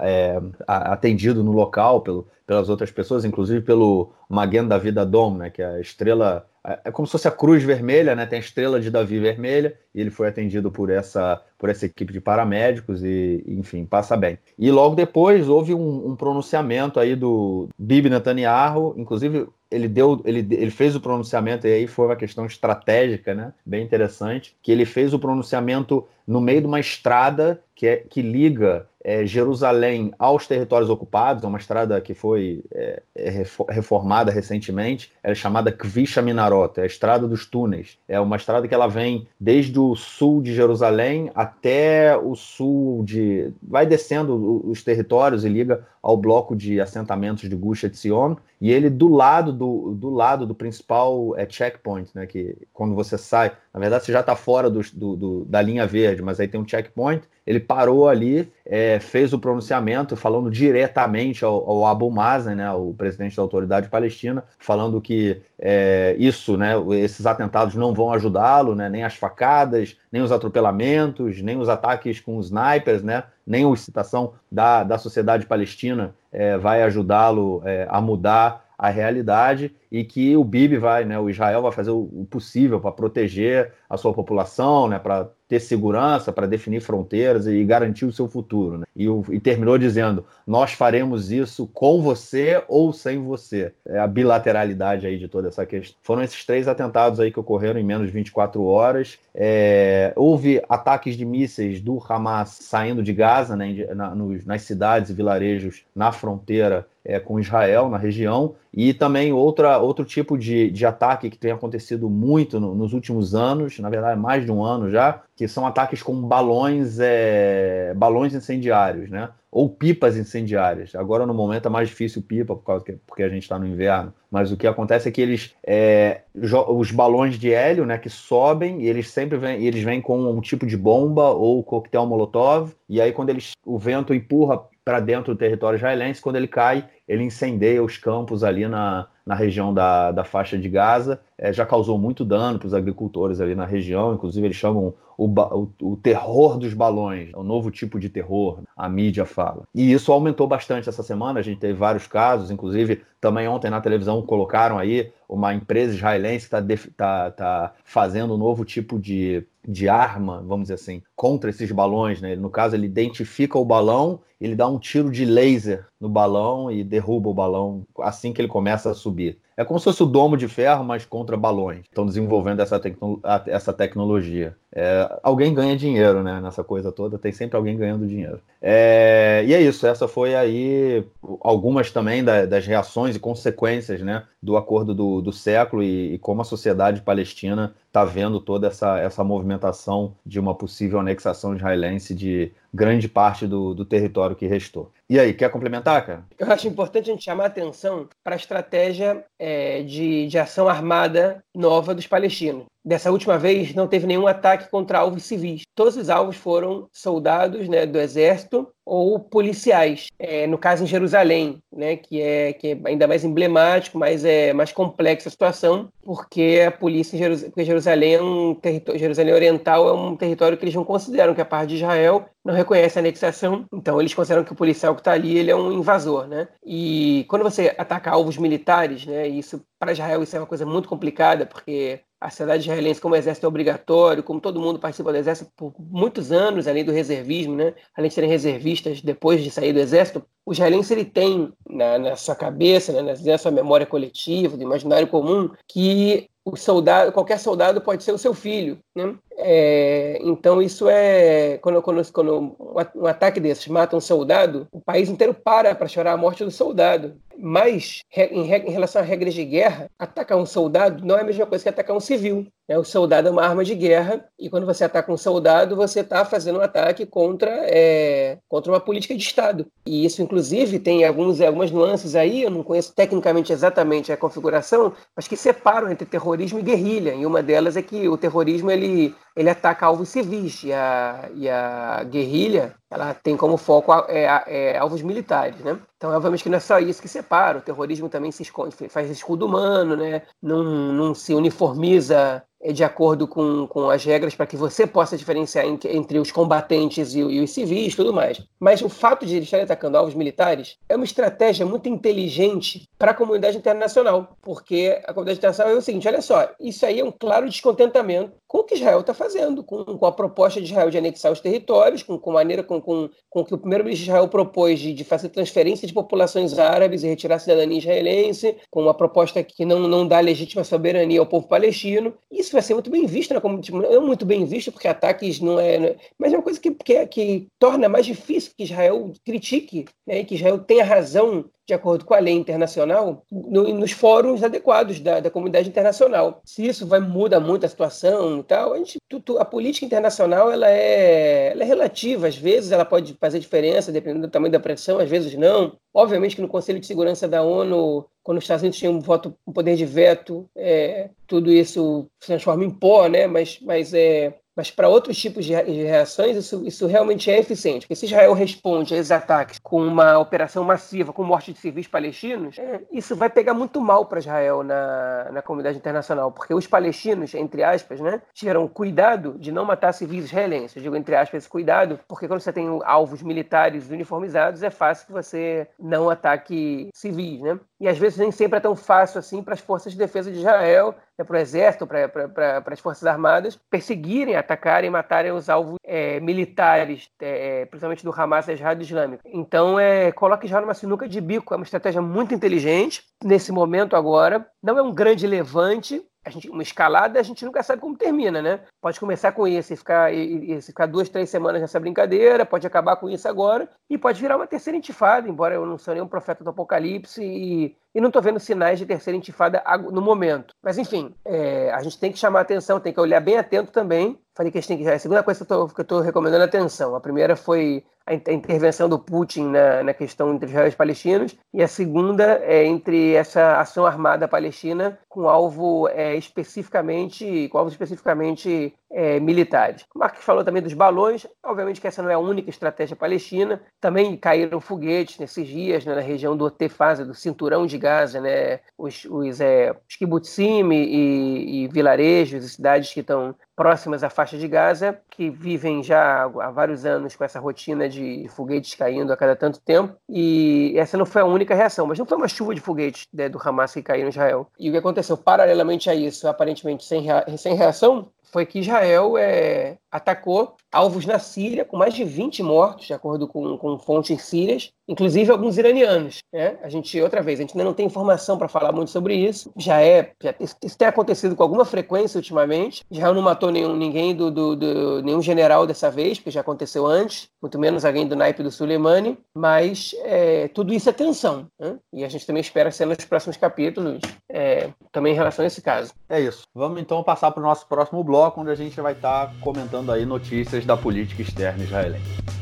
é, atendido no local pelo, pelas outras pessoas, inclusive pelo Maguen David Adom, né, que é a estrela, é como se fosse a cruz vermelha, né, tem a estrela de Davi vermelha, e ele foi atendido por essa, por essa equipe de paramédicos e, enfim, passa bem. E logo depois houve um, um pronunciamento aí do Bibi Netanyahu, inclusive ele deu, ele, ele fez o pronunciamento, e aí foi uma questão estratégica, né? Bem interessante, que ele fez o pronunciamento no meio de uma estrada que, é, que liga é, Jerusalém aos territórios ocupados, é uma estrada que foi é, é reformada recentemente, é chamada Kvisha Minarot, é a estrada dos túneis. É uma estrada que ela vem desde o sul de Jerusalém até o sul de... vai descendo os territórios e liga ao bloco de assentamentos de Gush Etzion, e ele do lado do, do lado do principal é, checkpoint, né, que quando você sai, na verdade você já está fora do, do, do, da linha verde, mas aí tem um checkpoint, ele parou ali, é, fez o pronunciamento falando diretamente ao, ao, Abu Mazen, né, o presidente da autoridade palestina, falando que é, isso, né, esses atentados não vão ajudá-lo, né, nem as facadas, nem os atropelamentos, nem os ataques com snipers, né, nem a citação da, da sociedade palestina é, vai ajudá-lo é, a mudar a realidade e que o Bibi vai, né, o Israel vai fazer o, possível para proteger a sua população, né, para ter segurança, para definir fronteiras e garantir o seu futuro. Né? E, e, terminou dizendo: nós faremos isso com você ou sem você. É a bilateralidade aí de toda essa questão. Foram esses três atentados aí que ocorreram em menos de 24 horas. É, houve ataques de mísseis do Hamas saindo de Gaza, né, na, nos, nas cidades e vilarejos na fronteira é, com Israel, na região, e também outra, outro tipo de, de ataque que tem acontecido muito no, nos últimos anos, na verdade mais de um ano já, que são ataques com balões, é, balões incendiários, né? Ou pipas incendiárias. Agora no momento é mais difícil pipa por causa que, porque a gente está no inverno. Mas o que acontece é que eles, é, os balões de hélio, né, que sobem, e eles sempre vêm, eles vêm com um tipo de bomba ou coquetel molotov. E aí quando eles, o vento empurra para dentro do território israelense. Quando ele cai, ele incendeia os campos ali na, na região da, da faixa de Gaza. É, já causou muito dano para os agricultores ali na região. Inclusive, eles chamam o, o, o, terror dos balões, é um novo tipo de terror, a mídia fala. E isso aumentou bastante essa semana. A gente teve vários casos, inclusive também ontem na televisão colocaram aí uma empresa israelense que está tá, tá fazendo um novo tipo de, de arma, vamos dizer assim, contra esses balões. Né? No caso, ele identifica o balão, ele dá um tiro de laser no balão e derruba o balão assim que ele começa a subir. É como se fosse o domo de ferro, mas contra balões. Estão desenvolvendo essa, tecno essa tecnologia. É, alguém ganha dinheiro né, nessa coisa toda, tem sempre alguém ganhando dinheiro. É, e é isso, essa foi aí algumas também da, das reações e consequências né, do acordo do, do século e, e como a sociedade palestina está vendo toda essa, essa movimentação de uma possível anexação israelense de grande parte do, do território que restou. E aí, quer complementar, cara? Eu acho importante a gente chamar a atenção para a estratégia é, de, de ação armada nova dos palestinos. Dessa última vez, não teve nenhum ataque contra alvos civis. Todos os alvos foram soldados né, do exército ou policiais. É, no caso em Jerusalém, né, que, é, que é ainda mais emblemático, mas é mais complexa a situação, porque a polícia em Jerusalém, porque Jerusalém é um território, Jerusalém Oriental é um território que eles não consideram que é parte de Israel, não reconhece a anexação, então eles consideram que o policial que está ali ele é um invasor, né? E quando você ataca alvos militares, né, isso para Israel isso é uma coisa muito complicada, porque a sociedade israelense, como exército é obrigatório, como todo mundo participa do exército por muitos anos, além do reservismo, né? além de serem reservistas depois de sair do exército, o israelense ele tem na, na sua cabeça, né, na sua memória coletiva, do imaginário comum, que o soldado, qualquer soldado pode ser o seu filho, né? É, então isso é quando, quando, quando um ataque desses mata um soldado, o país inteiro para para chorar a morte do soldado. Mas em, em relação a regras de guerra, atacar um soldado não é a mesma coisa que atacar um civil. Né? O soldado é uma arma de guerra e quando você ataca um soldado, você está fazendo um ataque contra, é, contra uma política de Estado. E isso, inclusive, tem alguns, algumas nuances aí, eu não conheço tecnicamente exatamente a configuração, mas que separam entre terrorismo e guerrilha. E uma delas é que o terrorismo ele, ele ataca alvos civis e a, e a guerrilha ela tem como foco é, é, alvos militares, né? Então, obviamente que não é só isso que separa. O terrorismo também se esconde, faz escudo humano, né? Não, não se uniformiza de acordo com, com as regras para que você possa diferenciar em, entre os combatentes e, e, os civis tudo mais. Mas o fato de eles estarem atacando alvos militares é uma estratégia muito inteligente para a comunidade internacional, porque a comunidade internacional é o seguinte: olha só, isso aí é um claro descontentamento com o que Israel está fazendo, com, com, a proposta de Israel de anexar os territórios, com, com a maneira com, com, com que o primeiro-ministro de Israel propôs de, de fazer transferência de populações árabes e retirar a cidadania israelense, com uma proposta que não, não dá legítima soberania ao povo palestino. Isso isso vai ser muito bem visto, né? Como, tipo, não muito bem visto, porque ataques não é. Né? Mas é uma coisa que, que, que torna mais difícil que Israel critique, né? que Israel tenha razão de acordo com a lei internacional, no, nos fóruns adequados da, da, comunidade internacional. Se isso vai mudar muito a situação e tal, a, gente, tu, tu, a política internacional ela é, ela é relativa, às vezes ela pode fazer diferença dependendo do tamanho da pressão, às vezes não. Obviamente que no Conselho de Segurança da ONU, quando os Estados Unidos tinham um voto, um poder de veto, é, tudo isso se transforma em pó, né? Mas, mas é, mas para outros tipos de reações, isso, isso realmente é eficiente. Porque se Israel responde a esses ataques com uma operação massiva, com morte de civis palestinos, é, isso vai pegar muito mal para Israel na, na comunidade internacional. Porque os palestinos, entre aspas, né, tiveram cuidado de não matar civis israelenses. Eu digo entre aspas, cuidado, porque quando você tem alvos militares uniformizados, é fácil que você não ataque civis. Né? E às vezes nem sempre é tão fácil assim para as forças de defesa de Israel né, para o exército, para as forças armadas, perseguirem, atacarem, matarem os alvos é, militares, é, principalmente do Hamas e Jihad Islâmico. Então, é, coloca Israel numa sinuca de bico, é uma estratégia muito inteligente nesse momento agora. Não é um grande levante, gente, uma escalada, a gente nunca sabe como termina, né? Pode começar com isso e ficar, e ficar duas, três semanas nessa brincadeira, pode acabar com isso agora, e pode virar uma terceira intifada, embora eu não sou nenhum profeta do apocalipse e, e não estou vendo sinais de terceira intifada no momento. Mas, enfim, é, a gente tem que chamar atenção, tem que olhar bem atento também. Falei que a gente tem que. A segunda coisa que eu estou recomendando é atenção. A primeira foi a, intervenção do Putin na, na questão entre Israel e os palestinos, e a segunda é entre essa ação armada palestina com alvo é, especificamente, com alvos especificamente é, militares. O falou também dos balões, obviamente que essa não é a única estratégia palestina, também caíram foguetes nesses dias né, na região do Otefasa, do cinturão de Gaza, né, os, os, é, os kibbutzim e, e vilarejos e cidades que estão próximas à faixa de Gaza, que vivem já há vários anos com essa rotina de foguetes caindo a cada tanto tempo, e essa não foi a única reação, mas não foi uma chuva de foguetes né, do Hamas que caiu em Israel. E o que aconteceu paralelamente a isso, aparentemente sem, rea sem reação, foi que Israel é, atacou alvos na Síria, com mais de 20 mortos, de acordo com, com fontes sírias, inclusive alguns iranianos. Né? A gente, outra vez, a gente ainda não tem informação para falar muito sobre isso. Já é, já, isso tem acontecido com alguma frequência ultimamente. Israel não matou nenhum, ninguém do, do, do, nenhum general dessa vez, porque já aconteceu antes, muito menos alguém do naipe do Soleimani, mas é, tudo isso é tensão. Né? E a gente também espera ser nos próximos capítulos, é, também em relação a esse caso. É isso. Vamos então passar para o nosso próximo bloco, onde a gente vai estar tá comentando aí notícias da política externa israelense.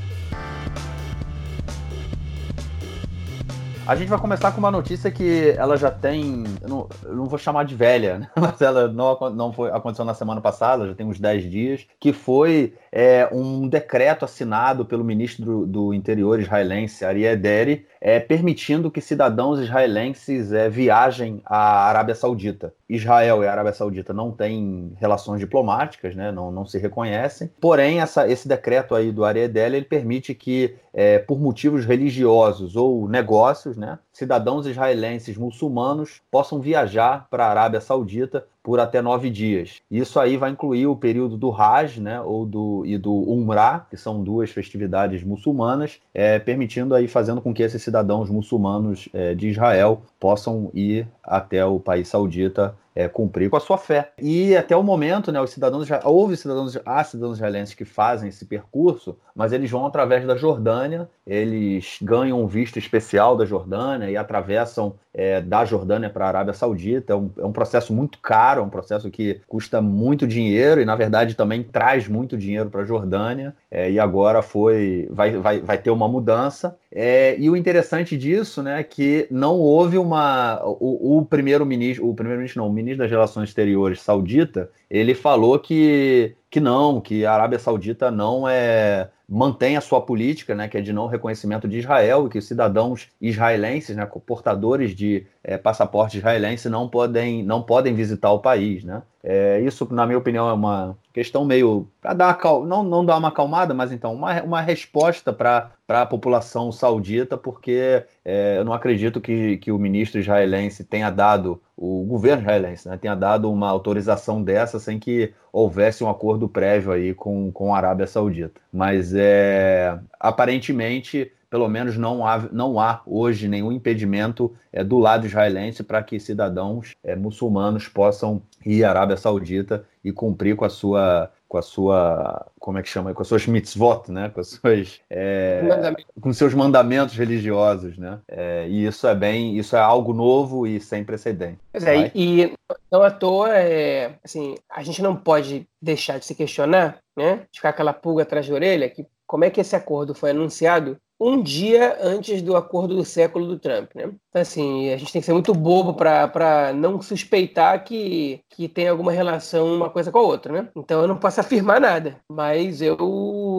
A gente vai começar com uma notícia que ela já tem. Eu não, eu não vou chamar de velha, né? *laughs* mas ela não, não foi, aconteceu na semana passada, já tem uns 10 dias, que foi é, um decreto assinado pelo ministro do, Interior israelense, Ariel Deri, é, permitindo que cidadãos israelenses é, viajem à Arábia Saudita. Israel e a Arábia Saudita não têm relações diplomáticas, né, não, não se reconhecem. Porém, essa, esse decreto aí do Ariedel, ele permite que, é, por motivos religiosos ou negócios, né, cidadãos israelenses muçulmanos possam viajar para a Arábia Saudita por até nove dias. Isso aí vai incluir o período do Hajj, né, ou do e do Umrah, que são duas festividades muçulmanas, é, permitindo aí fazendo com que esses cidadãos muçulmanos é, de Israel possam ir até o país saudita é, cumprir com a sua fé. E até o momento, né, os cidadãos houve cidadãos, há cidadãos israelenses que fazem esse percurso, mas eles vão através da Jordânia, eles ganham um visto especial da Jordânia e atravessam é, da Jordânia para a Arábia Saudita. É um, é um, processo muito caro, é um processo que custa muito dinheiro e, na verdade, também traz muito dinheiro para a Jordânia. É, e agora foi, vai, vai, vai ter uma mudança. É, e o interessante disso, né, é que não houve uma. O, primeiro-ministro, o primeiro-ministro, não, o ministro das Relações Exteriores saudita, ele falou que, que não, que a Arábia Saudita não é mantém a sua política, né, que é de não reconhecimento de Israel, e que os cidadãos israelenses, né, portadores de é, passaporte israelense, não podem, não podem visitar o país. Né? É, isso, na minha opinião, é uma questão meio. para dar uma, não, não dar uma acalmada, mas então, uma, uma resposta para a população saudita, porque é, eu não acredito que, que o ministro israelense tenha dado, o governo israelense, né, tenha dado uma autorização dessa sem que houvesse um acordo prévio aí com, com a Arábia Saudita. Mas é, aparentemente, pelo menos não há, não há hoje nenhum impedimento é, do lado israelense para que cidadãos é, muçulmanos possam à Arábia Saudita e cumprir com a sua com a sua como é que chama com as suas mitzvot né? Com as suas é, com seus mandamentos religiosos né? É, e isso é bem isso é algo novo e sem precedente pois é, e não à toa é, assim a gente não pode deixar de se questionar né? De ficar aquela pulga atrás da orelha que como é que esse acordo foi anunciado um dia antes do acordo do século do Trump, né? Então, assim, a gente tem que ser muito bobo para não suspeitar que, que tem alguma relação uma coisa com a outra, né? Então eu não posso afirmar nada, mas eu,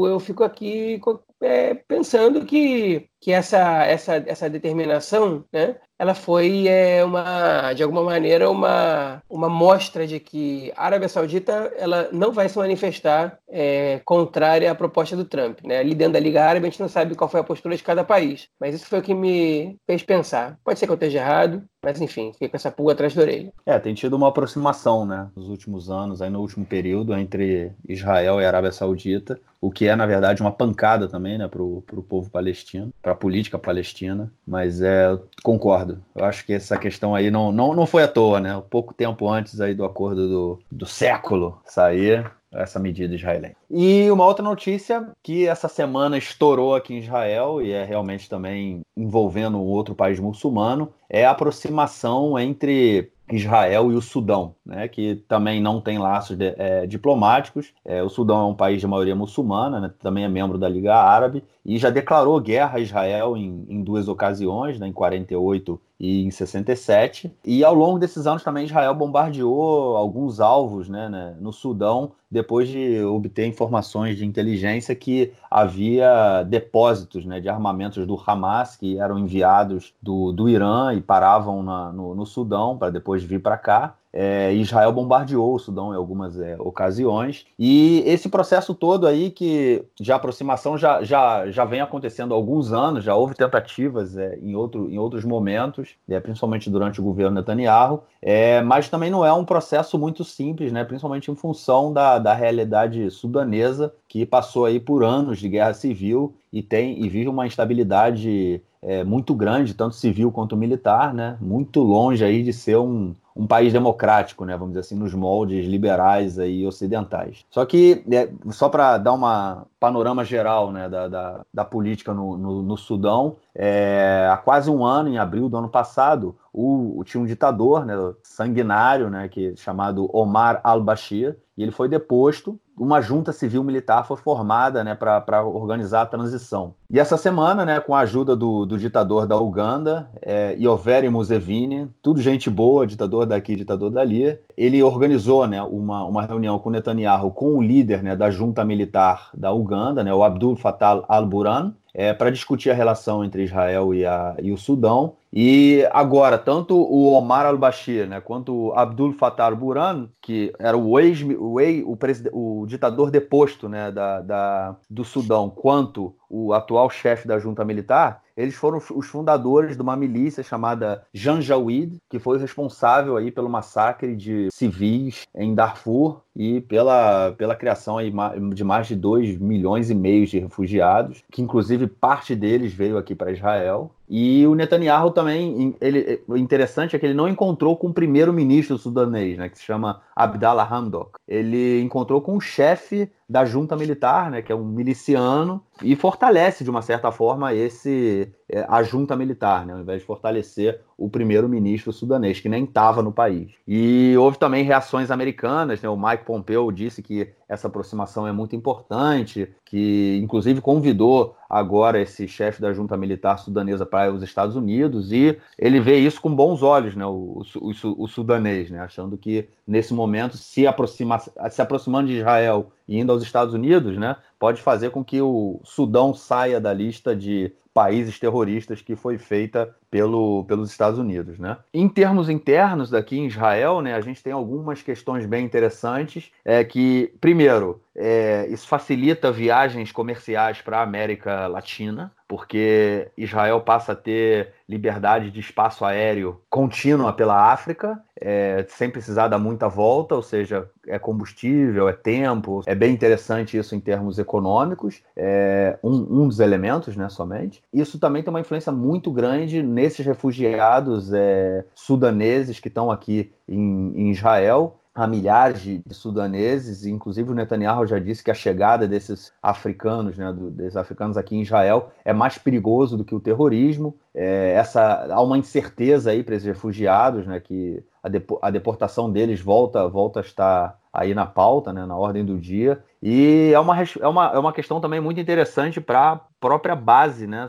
eu fico aqui é, pensando que, que essa, essa, essa determinação, né, ela foi é, uma, de alguma maneira uma, uma mostra de que a Arábia Saudita ela não vai se manifestar é, contrária à proposta do Trump. Né? Ali dentro da Liga Árabe a gente não sabe qual foi a postura de cada país, mas isso foi o que me fez pensar. Pode ser que eu esteja errado, mas enfim, fiquei com essa pulga atrás da orelha. É, tem tido uma aproximação, né, nos últimos anos, aí no último período, entre Israel e Arábia Saudita, o que é, na verdade, uma pancada também, né, para o povo palestino, para a política palestina. Mas é, concordo. Eu acho que essa questão aí não, não, não foi à toa, né? Pouco tempo antes aí do acordo do, do século sair, essa medida israelense. E uma outra notícia que essa semana estourou aqui em Israel e é realmente também envolvendo outro país muçulmano é a aproximação entre Israel e o Sudão, né, que também não tem laços de, é, diplomáticos. É, o Sudão é um país de maioria muçulmana, né, também é membro da Liga Árabe, e já declarou guerra a Israel em, em duas ocasiões, né, em 48 e em 67. E ao longo desses anos também Israel bombardeou alguns alvos né, né, no Sudão, depois de obter informações de inteligência que havia depósitos né, de armamentos do Hamas que eram enviados do, do Irã e paravam na, no, no Sudão para depois vir para cá. É, Israel bombardeou o Sudão em algumas é, ocasiões. E esse processo todo aí, que de aproximação já, já, já vem acontecendo há alguns anos, já houve tentativas é, em, outro, em outros momentos, é, principalmente durante o governo Netanyahu, é, mas também não é um processo muito simples, né, principalmente em função da, da realidade sudanesa, que passou aí por anos de guerra civil e tem e vive uma instabilidade é, muito grande, tanto civil quanto militar, né? Muito longe aí de ser um, um país democrático, né? Vamos dizer assim, nos moldes liberais aí ocidentais. Só que, é, só para dar uma panorama geral né, da, da, da política no, no, no Sudão, é, há quase um ano, em abril do ano passado, o, o, tinha um ditador né, sanguinário, né, que, chamado Omar al-Bashir, e ele foi deposto. Uma junta civil-militar foi formada né, para organizar a transição. E essa semana, né, com a ajuda do, do ditador da Uganda, é, Yoweri Museveni, tudo gente boa, ditador daqui, ditador dali, ele organizou né, uma, uma reunião com Netanyahu, com o líder né, da junta militar da Uganda, né, o Abdul Fattah al-Burhan, é, para discutir a relação entre Israel e, a, e o Sudão. E agora, tanto o Omar al-Bashir né, quanto o Abdul Fattah al-Burhan, que era o, ex, o, ex, o, o ditador deposto né, da, da, do Sudão, quanto o atual chefe da junta militar, eles foram os fundadores de uma milícia chamada Janjaweed, que foi responsável aí pelo massacre de civis em Darfur e pela, pela criação aí de mais de 2 milhões e meio de refugiados, que inclusive parte deles veio aqui para Israel. E o Netanyahu também, ele, o interessante é que ele não encontrou com o primeiro-ministro sudanês, né, que se chama Abdallah Hamdok. Ele encontrou com o chefe da junta militar, né, que é um miliciano, e fortalece de uma certa forma esse é, a junta militar, né, ao invés de fortalecer o primeiro-ministro sudanês, que nem estava no país. E houve também reações americanas, né, o Mike Pompeo disse que essa aproximação é muito importante, que inclusive convidou agora esse chefe da junta militar sudanesa para os Estados Unidos, e ele vê isso com bons olhos, né, o, o, o, o sudanês, né, achando que nesse momento, se, aproxima, se aproximando de Israel e indo aos Estados Unidos, né, pode fazer com que o Sudão saia da lista de países terroristas que foi feita pelo, pelos Estados Unidos. Né? Em termos internos daqui em Israel, né, a gente tem algumas questões bem interessantes. É que, primeiro, é, isso facilita viagens comerciais para a América Latina, porque Israel passa a ter liberdade de espaço aéreo contínua pela África, é, sem precisar dar muita volta, ou seja, é combustível, é tempo. É bem interessante isso em termos econômicos, é um, um dos elementos, né, somente. Isso também tem uma influência muito grande nesses refugiados é, sudaneses que estão aqui em, em Israel, a milhares de, sudaneses, inclusive o Netanyahu já disse que a chegada desses africanos, né, do, desses africanos aqui em Israel, é mais perigoso do que o terrorismo. É, essa há uma incerteza aí para esses refugiados, né, que a, depo, a deportação deles volta volta a estar aí na pauta, né, na ordem do dia. E é uma, é uma, é uma questão também muito interessante para a própria base, né,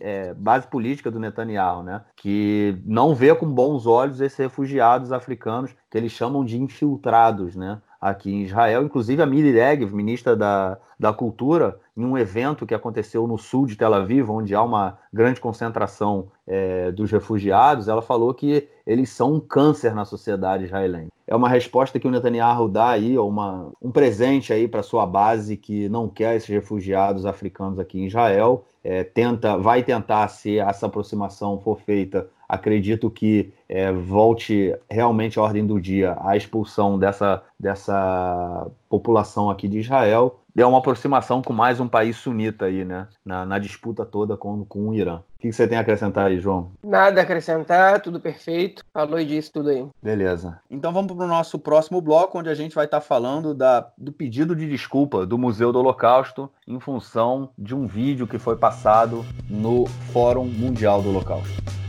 é, base política do Netanyahu, né, que não vê com bons olhos esses refugiados africanos que eles chamam de infiltrados, né, aqui em Israel. Inclusive a Miri Regev, ministra da, da Cultura, em um evento que aconteceu no sul de Tel Aviv, onde há uma grande concentração é, dos refugiados, ela falou que eles são um câncer na sociedade israelense. É uma resposta que o Netanyahu dá aí, uma, um presente aí para sua base que não quer esses refugiados africanos aqui em Israel. É, tenta, vai tentar, se essa aproximação for feita, acredito que é, volte realmente à ordem do dia a expulsão dessa, dessa população aqui de Israel é uma aproximação com mais um país sunita aí, né? Na, na disputa toda com, com o Irã. O que você tem a acrescentar aí, João? Nada a acrescentar, tudo perfeito. Falou disso tudo aí. Beleza. Então vamos para o nosso próximo bloco, onde a gente vai estar tá falando da, do pedido de desculpa do Museu do Holocausto em função de um vídeo que foi passado no Fórum Mundial do Holocausto.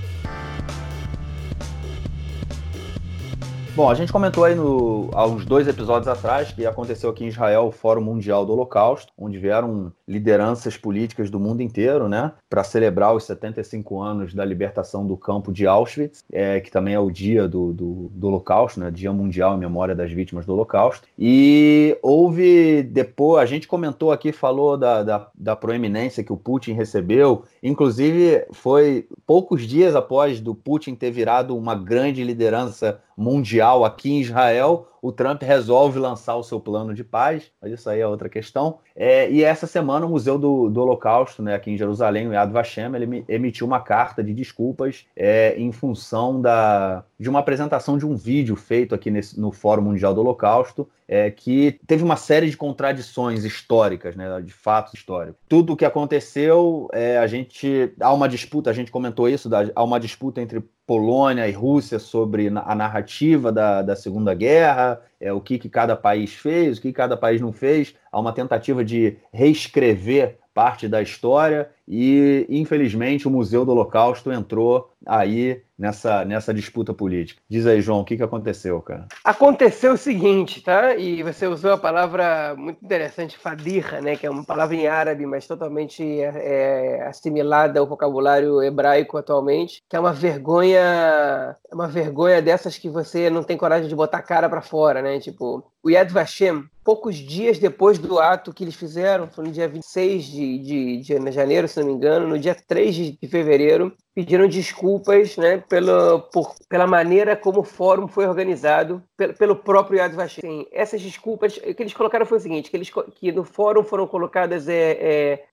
Bom, a gente comentou aí no, há uns dois episódios atrás que aconteceu aqui em Israel o Fórum Mundial do Holocausto, onde vieram lideranças políticas do mundo inteiro, né, para celebrar os 75 anos da libertação do campo de Auschwitz, é, que também é o dia do, do, do Holocausto, né, Dia Mundial em Memória das Vítimas do Holocausto. E houve depois, a gente comentou aqui, falou da, da, da proeminência que o Putin recebeu, inclusive foi poucos dias após do Putin ter virado uma grande liderança mundial aqui em Israel, o Trump resolve lançar o seu plano de paz, mas isso aí é outra questão. É, e essa semana o Museu do, do, Holocausto, né, aqui em Jerusalém, o Yad Vashem, ele emitiu uma carta de desculpas é, em função da, de uma apresentação de um vídeo feito aqui nesse, no Fórum Mundial do Holocausto, é, que teve uma série de contradições históricas, né, de fatos históricos. Tudo o que aconteceu, é, a gente há uma disputa, a gente comentou isso, da, há uma disputa entre Polônia e Rússia sobre a narrativa da, da Segunda Guerra, é, o que, que cada país fez, o que cada país não fez. Há uma tentativa de reescrever parte da história e, infelizmente, o Museu do Holocausto entrou aí nessa, nessa disputa política. Diz aí, João, o que, que aconteceu, cara? Aconteceu o seguinte, tá? E você usou a palavra muito interessante, fadirra, né? Que é uma palavra em árabe, mas totalmente é, é assimilada ao vocabulário hebraico atualmente, que é uma vergonha, é uma vergonha dessas que você não tem coragem de botar a cara para fora, né? Tipo, o Yad Vashem, poucos dias depois do ato que eles fizeram, foi no dia 26 de, de, de janeiro, se não me engano, no dia 3 de fevereiro, pediram desculpas né, pela, por, pela maneira como o fórum foi organizado pelo, pelo próprio Yad Vashem. essas desculpas que eles colocaram foi o seguinte, que, eles, que no fórum foram colocadas, é, é,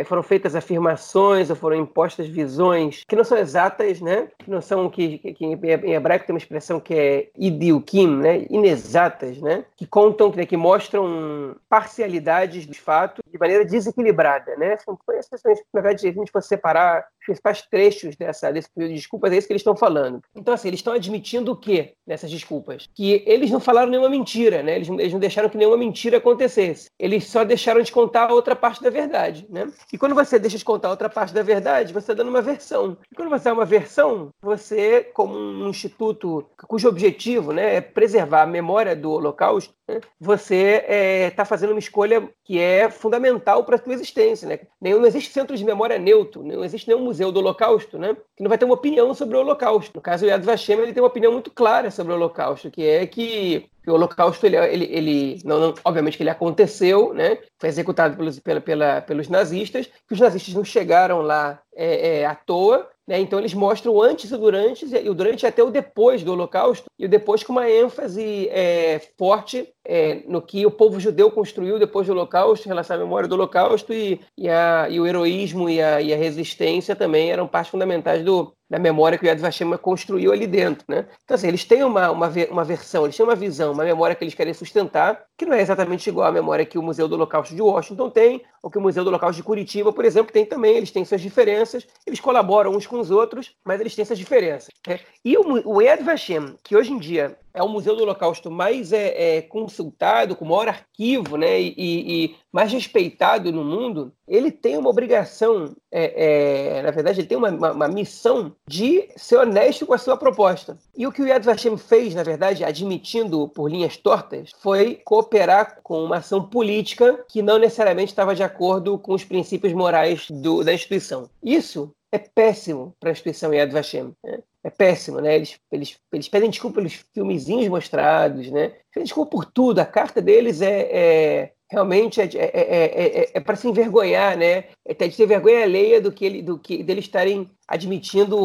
é, foram feitas afirmações ou foram impostas visões que não são exatas, né, que não são, que, que em hebraico tem uma expressão que é idiukim, né, inexatas, né, que contam, né, que mostram parcialidades dos fatos de maneira desequilibrada. Né, são, na verdade, a gente for separar principais trechos dessa, desse período de desculpas, é isso que eles estão falando. Então, assim, eles estão admitindo o quê nessas desculpas? Que eles não falaram nenhuma mentira, né? Eles, eles não deixaram que nenhuma mentira acontecesse. Eles só deixaram de contar outra parte da verdade, né? E quando você deixa de contar outra parte da verdade, você está dando uma versão. E quando você dá uma versão, você, como um instituto cujo objetivo né, é preservar a memória do Holocausto, você está é, tá fazendo uma escolha que é fundamental para a sua existência. Né? Não existe centro de memória neutro, não existe nenhum museu do Holocausto né, que não vai ter uma opinião sobre o Holocausto. No caso, o Yad Vashem ele tem uma opinião muito clara sobre o Holocausto, que é que o Holocausto, ele, ele, ele não, não, obviamente que ele aconteceu, né? Foi executado pelos, pela, pela, pelos nazistas, que os nazistas não chegaram lá é, é, à toa, né? Então eles mostram o antes e o durante, e o durante até o depois do Holocausto, e o depois com uma ênfase é, forte é, no que o povo judeu construiu depois do Holocausto, em relação à memória do Holocausto, e, e, a, e o heroísmo e a, e a, resistência também eram partes fundamentais do, da memória que o Yad Vashem construiu ali dentro. Né? Então, assim, eles têm uma, uma, uma versão, eles têm uma visão, uma memória que eles querem sustentar, que não é exatamente igual à memória que o Museu do Holocausto de Washington tem, ou que o Museu do Holocausto de Curitiba, por exemplo, tem também. Eles têm suas diferenças, eles colaboram uns com os outros, mas eles têm essas diferenças. Né? E o, o Yad Vashem, que hoje em dia é o museu do Holocausto mais é, é, consultado, com maior arquivo né, e, e, mais respeitado no mundo, ele tem uma obrigação, é, é, na verdade, ele tem uma, uma, uma, missão de ser honesto com a sua proposta. E o que o Yad Vashem fez, na verdade, admitindo por linhas tortas, foi cooperar com uma ação política que não necessariamente estava de acordo com os princípios morais do, da instituição. Isso é péssimo para a instituição Yad Vashem. Né? é péssimo, né? Eles, eles, eles pedem desculpa pelos filmezinhos mostrados, né? Pedem desculpa por tudo. A carta deles é, é realmente é, é, é, é para se envergonhar, né? É de ter vergonha alheia do que, ele, do que deles estarem admitindo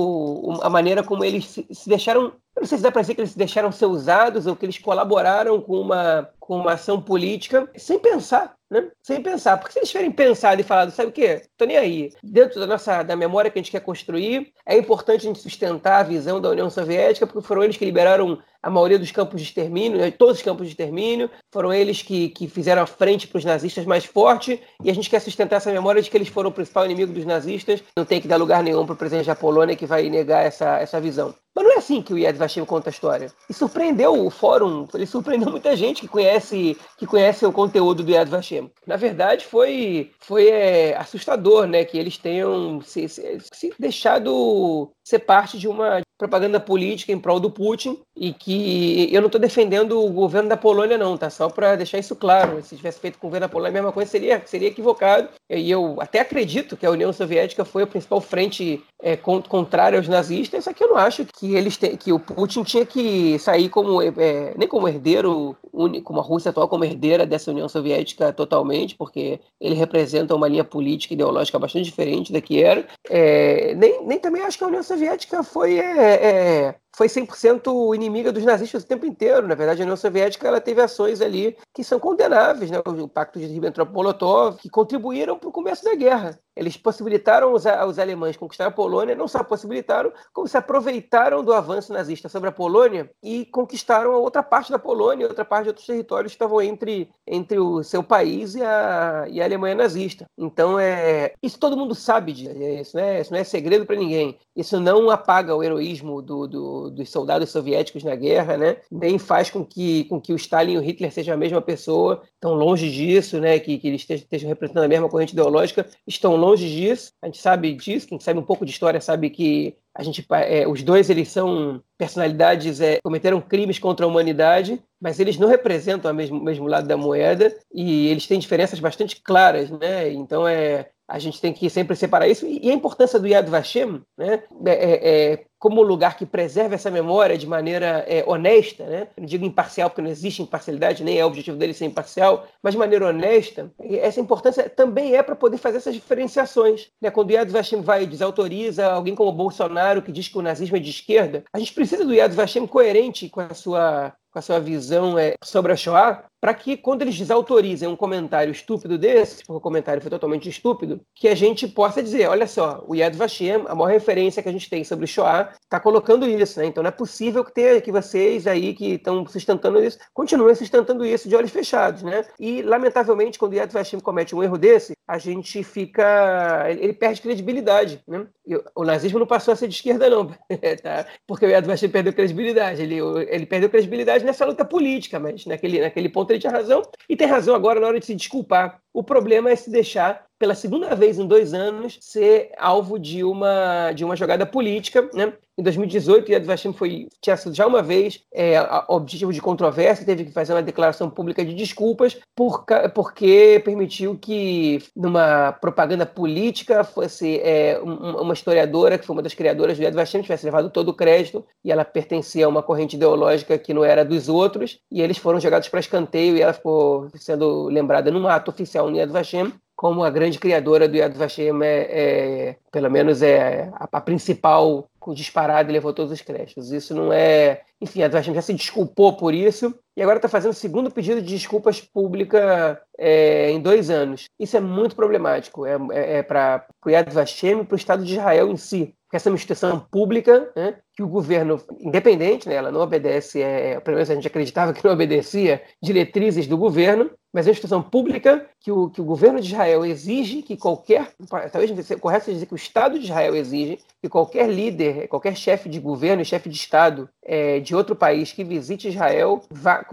a maneira como eles se, se deixaram. Eu não sei se dá para dizer que eles se deixaram ser usados ou que eles colaboraram com uma, com uma ação política sem pensar, né? Sem pensar. Porque se eles tiverem pensado e falado, sabe o quê? Tô nem aí. Dentro da nossa da memória que a gente quer construir, é importante a gente sustentar a visão da União Soviética, porque foram eles que liberaram a maioria dos campos de extermínio, né? todos os campos de extermínio, foram eles que, que fizeram a frente para os nazistas mais forte, e a gente quer sustentar essa memória de que eles foram o principal inimigo dos nazistas. Não tem que dar lugar nenhum para o presidente da Polônia que vai negar essa, essa visão. Mas não é assim que o Yad Vashem conta a história. E surpreendeu o fórum, ele surpreendeu muita gente que conhece, que conhece o conteúdo do Yad Vashem. Na verdade, foi, foi é, assustador né, que eles tenham se, se, se deixado ser parte de uma propaganda política em prol do Putin e que eu não estou defendendo o governo da Polônia não, tá? Só para deixar isso claro. Se tivesse feito com o governo da Polônia a mesma coisa seria seria equivocado. E eu até acredito que a União Soviética foi a principal frente é, contrária aos nazistas, só que eu não acho que eles te, que o Putin tinha que sair como é, nem como herdeiro único, como a Rússia atual como herdeira dessa União Soviética totalmente, porque ele representa uma linha política e ideológica bastante diferente da que era. É, nem, nem também acho que a União Soviética foi é, é foi 100% inimiga dos nazistas o tempo inteiro. Na verdade, a União Soviética ela teve ações ali que são condenáveis, né? o Pacto de Ribbentrop-Molotov, que contribuíram para o começo da guerra. Eles possibilitaram os, alemães conquistar a Polônia, não só possibilitaram, como se aproveitaram do avanço nazista sobre a Polônia e conquistaram a outra parte da Polônia, outra parte de outros territórios que estavam entre, entre o seu país e a, e a Alemanha nazista. Então, é, isso todo mundo sabe disso, é, isso, não é, isso não é segredo para ninguém. Isso não apaga o heroísmo do, do, dos soldados soviéticos na guerra, né? nem faz com que, com que o Stalin e o Hitler sejam a mesma pessoa, estão longe disso, né? que, que eles estejam, representando a mesma corrente ideológica, estão longe disso, a gente sabe disso, quem sabe um pouco de história sabe que a gente, é, os dois eles são personalidades, é, cometeram crimes contra a humanidade, mas eles não representam o mesmo, mesmo lado da moeda e eles têm diferenças bastante claras, né? Então é a gente tem que sempre separar isso. E a importância do Yad Vashem, né, é, é, é como lugar que preserva essa memória de maneira é, honesta, né? não digo imparcial, porque não existe imparcialidade, nem é o objetivo dele ser imparcial, mas de maneira honesta, essa importância também é para poder fazer essas diferenciações. Né? Quando o Yad Vashem vai e desautoriza alguém como Bolsonaro, que diz que o nazismo é de esquerda, a gente precisa do Yad Vashem coerente com a sua com a sua visão é, sobre a Shoah, para que quando eles desautorizem um comentário estúpido desse, porque o comentário foi totalmente estúpido, que a gente possa dizer, olha só, o Yad Vashem, a maior referência que a gente tem sobre Shoah, está colocando isso, né? Então não é possível que, ter, que vocês aí que estão sustentando isso, continuem sustentando isso de olhos fechados, né? E, lamentavelmente, quando o Yad Vashem comete um erro desse, a gente fica... ele perde credibilidade, né? o nazismo não passou a ser de esquerda, não, *laughs* tá? porque o Yad Vashem perdeu credibilidade. Ele, ele perdeu credibilidade nessa luta política, mas naquele, naquele ponto ele tinha razão, e tem razão agora na hora de se desculpar. O problema é se deixar pela segunda vez em dois anos, ser alvo de uma, de uma jogada política. Né? Em 2018, Yad Vashem foi, tinha sido já uma vez é, objetivo de controvérsia, teve que fazer uma declaração pública de desculpas, por, porque permitiu que, numa propaganda política, fosse é, uma historiadora, que foi uma das criadoras do Yad Vashem, tivesse levado todo o crédito, e ela pertencia a uma corrente ideológica que não era dos outros, e eles foram jogados para escanteio, e ela ficou sendo lembrada num ato oficial no Yad Vashem, como a grande criadora do Yad Vashem é, é pelo menos é a, a principal disparada e levou todos os créditos. Isso não é. Enfim, a Vashem já se desculpou por isso e agora está fazendo o segundo pedido de desculpas pública é, em dois anos. Isso é muito problemático. É, é, é para o Yad Vashem e para o Estado de Israel em si. Porque essa é uma instituição pública, né, que o governo, independente, né, ela não obedece, é, pelo menos a gente acreditava que não obedecia diretrizes do governo, mas é uma instituição pública que o, que o governo de Israel exige que qualquer, talvez seja correto dizer que o Estado de Israel exige que qualquer líder, qualquer chefe de governo chefe de Estado é, de outro país que visite Israel vá,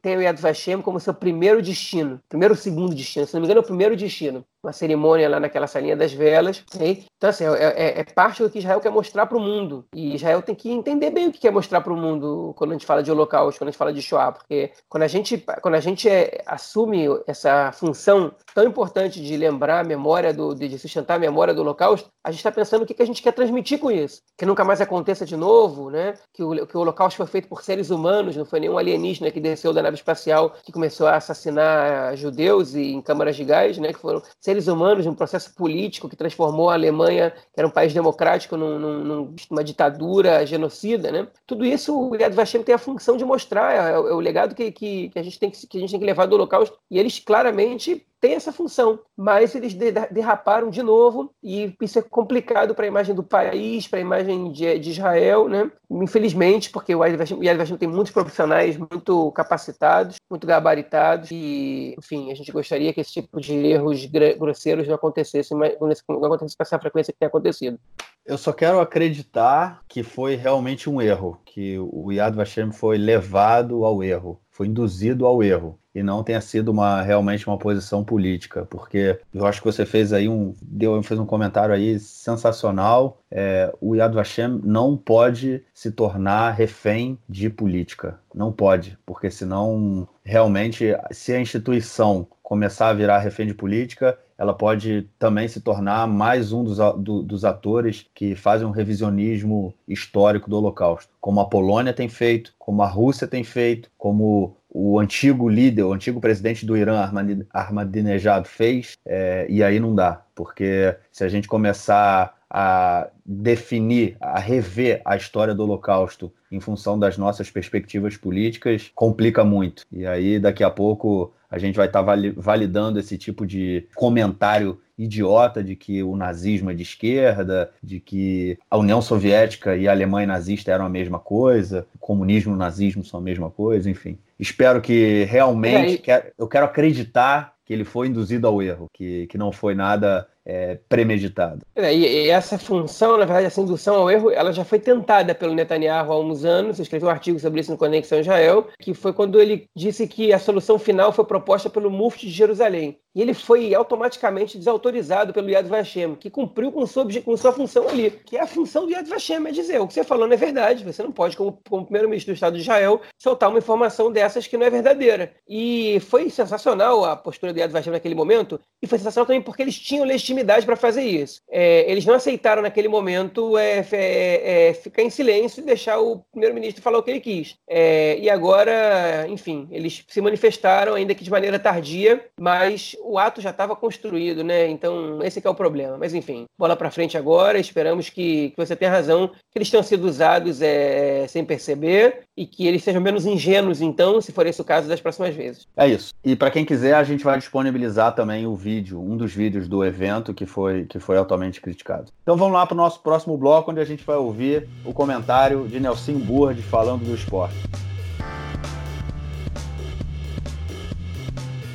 tenha o Yad Vashem como seu primeiro destino, primeiro ou segundo destino, se não me engano é o primeiro destino, uma cerimônia lá naquela salinha das velas. Okay? Então, assim, é, é, é, parte do que Israel quer mostrar para o mundo. E Israel tem que entender bem o que quer mostrar para o mundo quando a gente fala de holocausto, quando a gente fala de Shoah, porque quando a gente, quando a gente é, assume essa função tão importante de lembrar a memória, do, de sustentar a memória do holocausto, a gente está pensando o que, que a gente quer transmitir com isso. Que nunca mais aconteça de novo, né? que, o, que o holocausto foi feito por seres humanos, não foi nenhum alienígena que desceu da nave espacial que começou a assassinar judeus e em câmaras de gás, né? que foram seres seres humanos, um processo político que transformou a Alemanha, que era um país democrático, num, num, numa ditadura genocida, né? Tudo isso o Yad Vashem tem a função de mostrar, é, é o legado que, que, que, a gente tem que, que a gente tem que levar do Holocausto, e eles claramente tem essa função, mas eles derraparam de novo e isso é complicado para a imagem do país, para a imagem de, de, Israel, né? Infelizmente, porque o Yad Vashem tem muitos profissionais muito capacitados, muito gabaritados e, enfim, a gente gostaria que esse tipo de erros grosseiros não acontecessem, mas não acontecesse com essa frequência que tem acontecido. Eu só quero acreditar que foi realmente um erro, que o Yad Vashem foi levado ao erro, foi induzido ao erro e não tenha sido uma realmente uma posição política, porque eu acho que você fez aí um deu fez um comentário aí sensacional. É, o Yad Vashem não pode se tornar refém de política, não pode, porque senão realmente se a instituição começar a virar refém de política, ela pode também se tornar mais um dos, do, dos atores que fazem um revisionismo histórico do Holocausto, como a Polônia tem feito, como a Rússia tem feito, como o antigo líder, o antigo presidente do Irã, Ahmadinejad, fez, é, e aí não dá, porque se a gente começar a definir, a rever a história do Holocausto em função das nossas perspectivas políticas, complica muito. E aí, daqui a pouco, a gente vai estar validando esse tipo de comentário idiota de que o nazismo é de esquerda, de que a União Soviética e a Alemanha nazista eram a mesma coisa, o comunismo e o nazismo são a mesma coisa, enfim. Espero que realmente, é, eu quero acreditar que ele foi induzido ao erro, que, que não foi nada é, premeditado. É, e, essa função, na verdade, essa indução ao erro, ela já foi tentada pelo Netanyahu há uns anos. Você escreveu um artigo sobre isso no Conexão Israel, que foi quando ele disse que a solução final foi proposta pelo Mufti de Jerusalém. E ele foi automaticamente desautorizado pelo Yad Vashem, que cumpriu com sua, com sua função ali, que é a função do Yad Vashem, é dizer o que você falou não é verdade, você não pode, como, como primeiro-ministro do Estado de Israel, soltar uma informação dessas que não é verdadeira. E foi sensacional a postura do Yad Vashem naquele momento, e foi sensacional também porque eles tinham legitimidade para fazer isso. É, eles não aceitaram naquele momento é, é, é ficar em silêncio e deixar o primeiro-ministro falar o que ele quis. É, e agora, enfim, eles se manifestaram, ainda que de maneira tardia, mas o ato já estava construído, né? Então, esse é o problema. Mas, enfim, bola para frente agora. Esperamos que, que, você tenha razão, que eles tenham sido usados é, sem perceber e que eles sejam menos ingênuos, então, se for esse o caso, das próximas vezes. É isso. E para quem quiser, a gente vai disponibilizar também o vídeo, um dos vídeos do evento que foi, que foi altamente criticado. Então vamos lá para o nosso próximo bloco, onde a gente vai ouvir o comentário de Nelson Burd falando do esporte.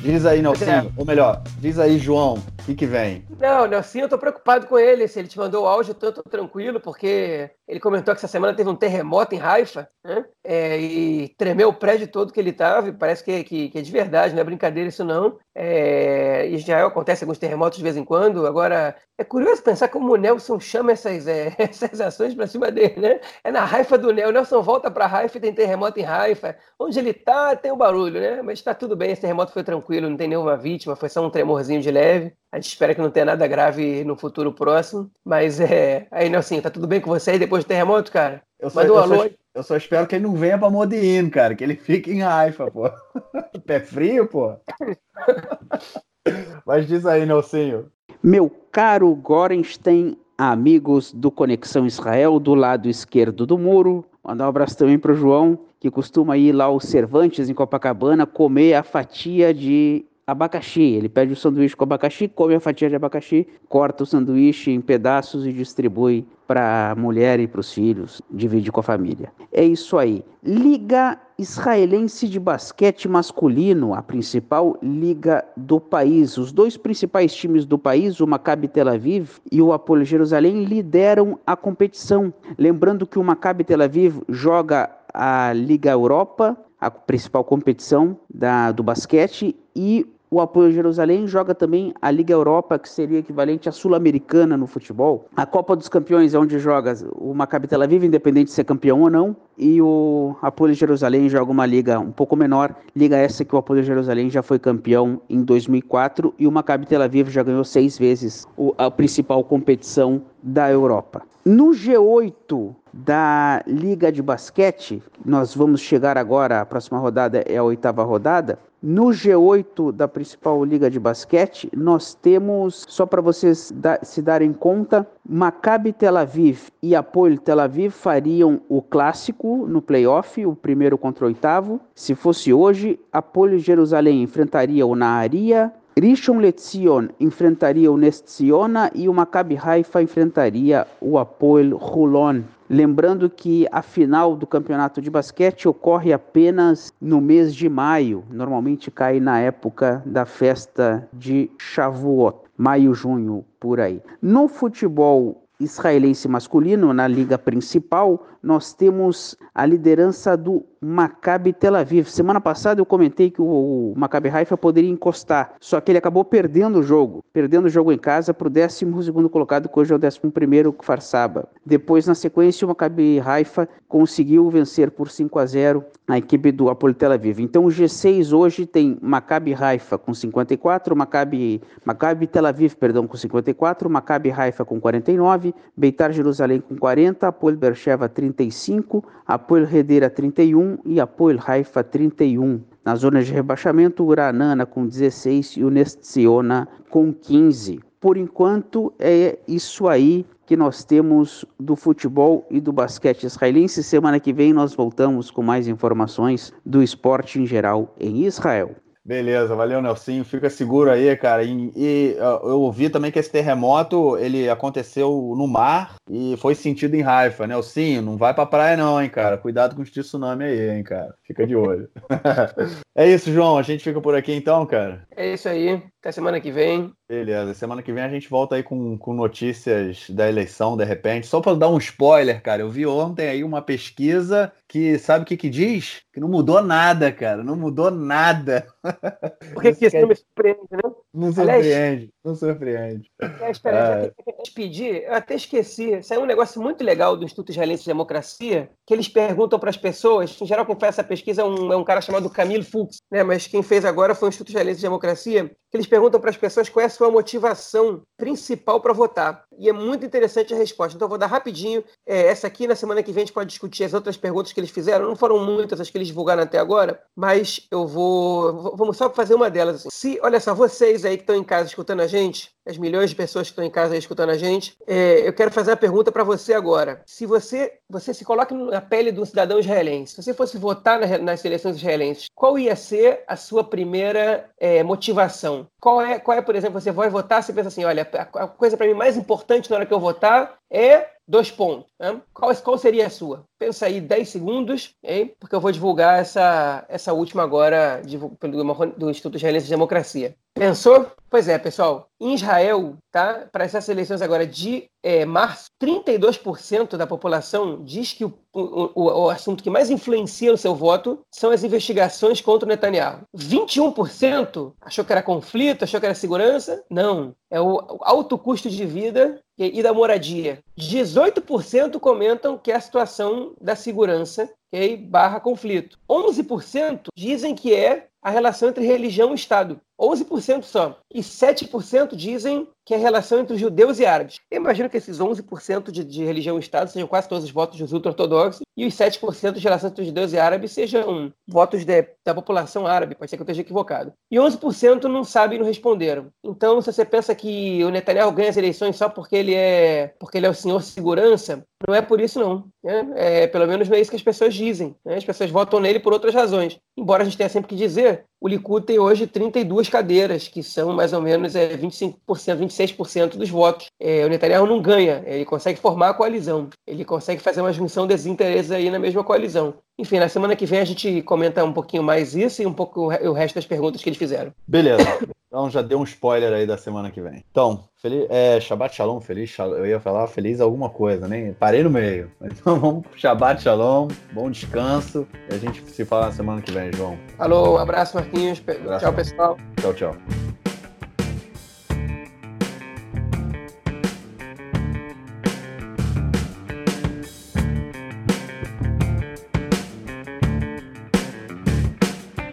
Diz aí, Nelson, é. ou melhor, diz aí, João, que, que vem? Não, Nelson, eu tô preocupado com ele. Se ele te mandou o áudio, eu tô, tranquilo, porque ele comentou que essa semana teve um terremoto em Haifa, né? É, e tremeu o prédio todo que ele estava, e parece que, que, que, é de verdade, não é brincadeira isso não. É, Israel acontece alguns terremotos de vez em quando. Agora, é curioso pensar como o Nelson chama essas, é, *laughs* essas ações para cima dele, né? É na Haifa do Nelson. O Nelson volta para Haifa e tem terremoto em Haifa. Onde ele tá, tem o barulho, né? Mas está tudo bem, esse terremoto foi tranquilo, não tem nenhuma vítima, foi só um tremorzinho de leve. A gente espera que não tenha nada grave no futuro próximo. Mas é. Aí, Nelson, tá tudo bem com você aí depois do terremoto, cara? Eu só, eu, só, eu só espero que ele não venha pra Modin, cara, que ele fique em Haifa, pô. *laughs* Pé frio, pô. *laughs* Mas diz aí, Nelsinho. Meu caro Gorenstein, amigos do Conexão Israel, do lado esquerdo do muro. Mandar um abraço também para o João, que costuma ir lá ao Cervantes, em Copacabana, comer a fatia de abacaxi. Ele pede o sanduíche com abacaxi, come a fatia de abacaxi, corta o sanduíche em pedaços e distribui para a mulher e para os filhos, divide com a família. É isso aí. Liga Israelense de Basquete Masculino, a principal liga do país. Os dois principais times do país, o Maccabi Tel Aviv e o Apolo Jerusalém, lideram a competição. Lembrando que o Maccabi Tel Aviv joga a Liga Europa, a principal competição da, do basquete, e o Apoio Jerusalém joga também a Liga Europa, que seria equivalente à Sul-Americana no futebol. A Copa dos Campeões é onde joga o Maccabi Tel Aviv, independente de ser campeão ou não. E o Apoio Jerusalém joga uma liga um pouco menor, liga essa que o Apoio Jerusalém já foi campeão em 2004 e o Maccabi Tel Aviv já ganhou seis vezes a principal competição da Europa. No G8 da Liga de Basquete, nós vamos chegar agora, a próxima rodada é a oitava rodada. No G8 da principal liga de basquete, nós temos, só para vocês da, se darem conta, Maccabi Tel Aviv e Apoel Tel Aviv fariam o clássico no playoff, o primeiro contra o oitavo. Se fosse hoje, Apoel Jerusalém enfrentaria o Naaria, Rishon Lezion enfrentaria o Nestiona e o Maccabi Haifa enfrentaria o Apoel Hulon. Lembrando que a final do campeonato de basquete ocorre apenas no mês de maio, normalmente cai na época da festa de Shavuot, maio, junho, por aí. No futebol israelense masculino, na liga principal, nós temos a liderança do Maccabi Tel Aviv. Semana passada eu comentei que o Maccabi Haifa poderia encostar, só que ele acabou perdendo o jogo, perdendo o jogo em casa para o 12 colocado, que hoje é o 11 Farsaba. Depois, na sequência, o Maccabi Haifa conseguiu vencer por 5 a 0 a equipe do Apolo Tel Aviv. Então o G6 hoje tem Maccabi Haifa com 54, Maccabi, Maccabi Tel Aviv, perdão, com 54, Maccabi Haifa com 49, Beitar Jerusalém com 40, Apolo Bercheva 35, Apoel Redeira 31 e Apoel Haifa 31. Na zona de rebaixamento, Uranana com 16 e o Nestiona com 15. Por enquanto, é isso aí que nós temos do futebol e do basquete israelense. Semana que vem nós voltamos com mais informações do esporte em geral em Israel. Beleza, valeu, Nelsinho. Fica seguro aí, cara. E, e, eu ouvi também que esse terremoto ele aconteceu no mar e foi sentido em Haifa. Nelsinho, não vai pra praia, não, hein, cara. Cuidado com o tsunami aí, hein, cara. Fica de olho. *laughs* é isso, João. A gente fica por aqui então, cara. É isso aí. Até semana que vem. Beleza, semana que vem a gente volta aí com, com notícias da eleição, de repente. Só para dar um spoiler, cara, eu vi ontem aí uma pesquisa que sabe o que que diz? Que não mudou nada, cara, não mudou nada. *laughs* Por que, que isso não me surpreende, né? Não surpreende, Aliás, não surpreende. É, espera, ah. eu pedir, eu até esqueci, saiu um negócio muito legal do Instituto Israelense de Democracia, que eles perguntam para as pessoas, em geral quem faz essa pesquisa é um, é um cara chamado Camilo Fuchs, né? mas quem fez agora foi o Instituto Israelense de Democracia, que eles perguntam para as pessoas qual é a sua motivação principal para votar. E é muito interessante a resposta. Então, eu vou dar rapidinho. É, essa aqui, na semana que vem, a gente pode discutir as outras perguntas que eles fizeram. Não foram muitas as que eles divulgaram até agora, mas eu vou. Vamos só fazer uma delas. Assim. Se, olha só, vocês aí que estão em casa escutando a gente, as milhões de pessoas que estão em casa escutando a gente, é, eu quero fazer uma pergunta para você agora. Se você, você se coloca na pele de um cidadão israelense, se você fosse votar na, nas eleições israelenses, qual ia ser a sua primeira é, motivação? Qual é, qual é, por exemplo, você vai votar, você pensa assim, olha, a coisa para mim mais importante na hora que eu votar é dois pontos. Né? Qual, qual seria a sua? Pensa aí 10 segundos, hein? porque eu vou divulgar essa, essa última agora do, do Instituto Israelense de Democracia. Pensou? Pois é, pessoal. Em Israel, tá? Para essas eleições agora de é, março, 32% da população diz que o, o, o, assunto que mais influencia no seu voto são as investigações contra o Netanyahu. 21% achou que era conflito, achou que era segurança. Não. É o alto custo de vida e da moradia. 18% comentam que é a situação da segurança okay, barra conflito. 11% dizem que é a relação entre religião e Estado. 11% só. E 7% dizem que é a relação entre judeus e árabes. Eu imagino que esses 11% de, de religião e Estado sejam quase todos os votos dos ultra-ortodoxos e os 7% de relação entre judeus e árabes sejam votos de, da população árabe. Pode ser que eu esteja equivocado. E 11% não sabem e não responderam. Então, se você pensa que o Netanyahu ganha as eleições só porque ele é, porque ele é o senhor segurança, não é por isso, não. Né? É, pelo menos não é isso que as pessoas dizem. Né? As pessoas votam nele por outras razões. Embora a gente tenha sempre que dizer, o Likud tem hoje 32 cadeiras, que são mais ou menos é, 25%, 26% dos votos. É, o Netanyahu não ganha, ele consegue formar a coalizão. Ele consegue fazer uma junção desses interesses aí na mesma coalizão. Enfim, na semana que vem a gente comenta um pouquinho mais isso e um pouco o resto das perguntas que eles fizeram. Beleza. Então já deu um spoiler aí da semana que vem. Então, feliz, é, Shabbat Shalom, feliz, eu ia falar feliz alguma coisa, nem parei no meio. *laughs* Então vamos Shabbat Shalom, bom descanso e a gente se fala na semana que vem, João. Alô, um abraço Marquinhos, abraço. tchau pessoal. Tchau, tchau.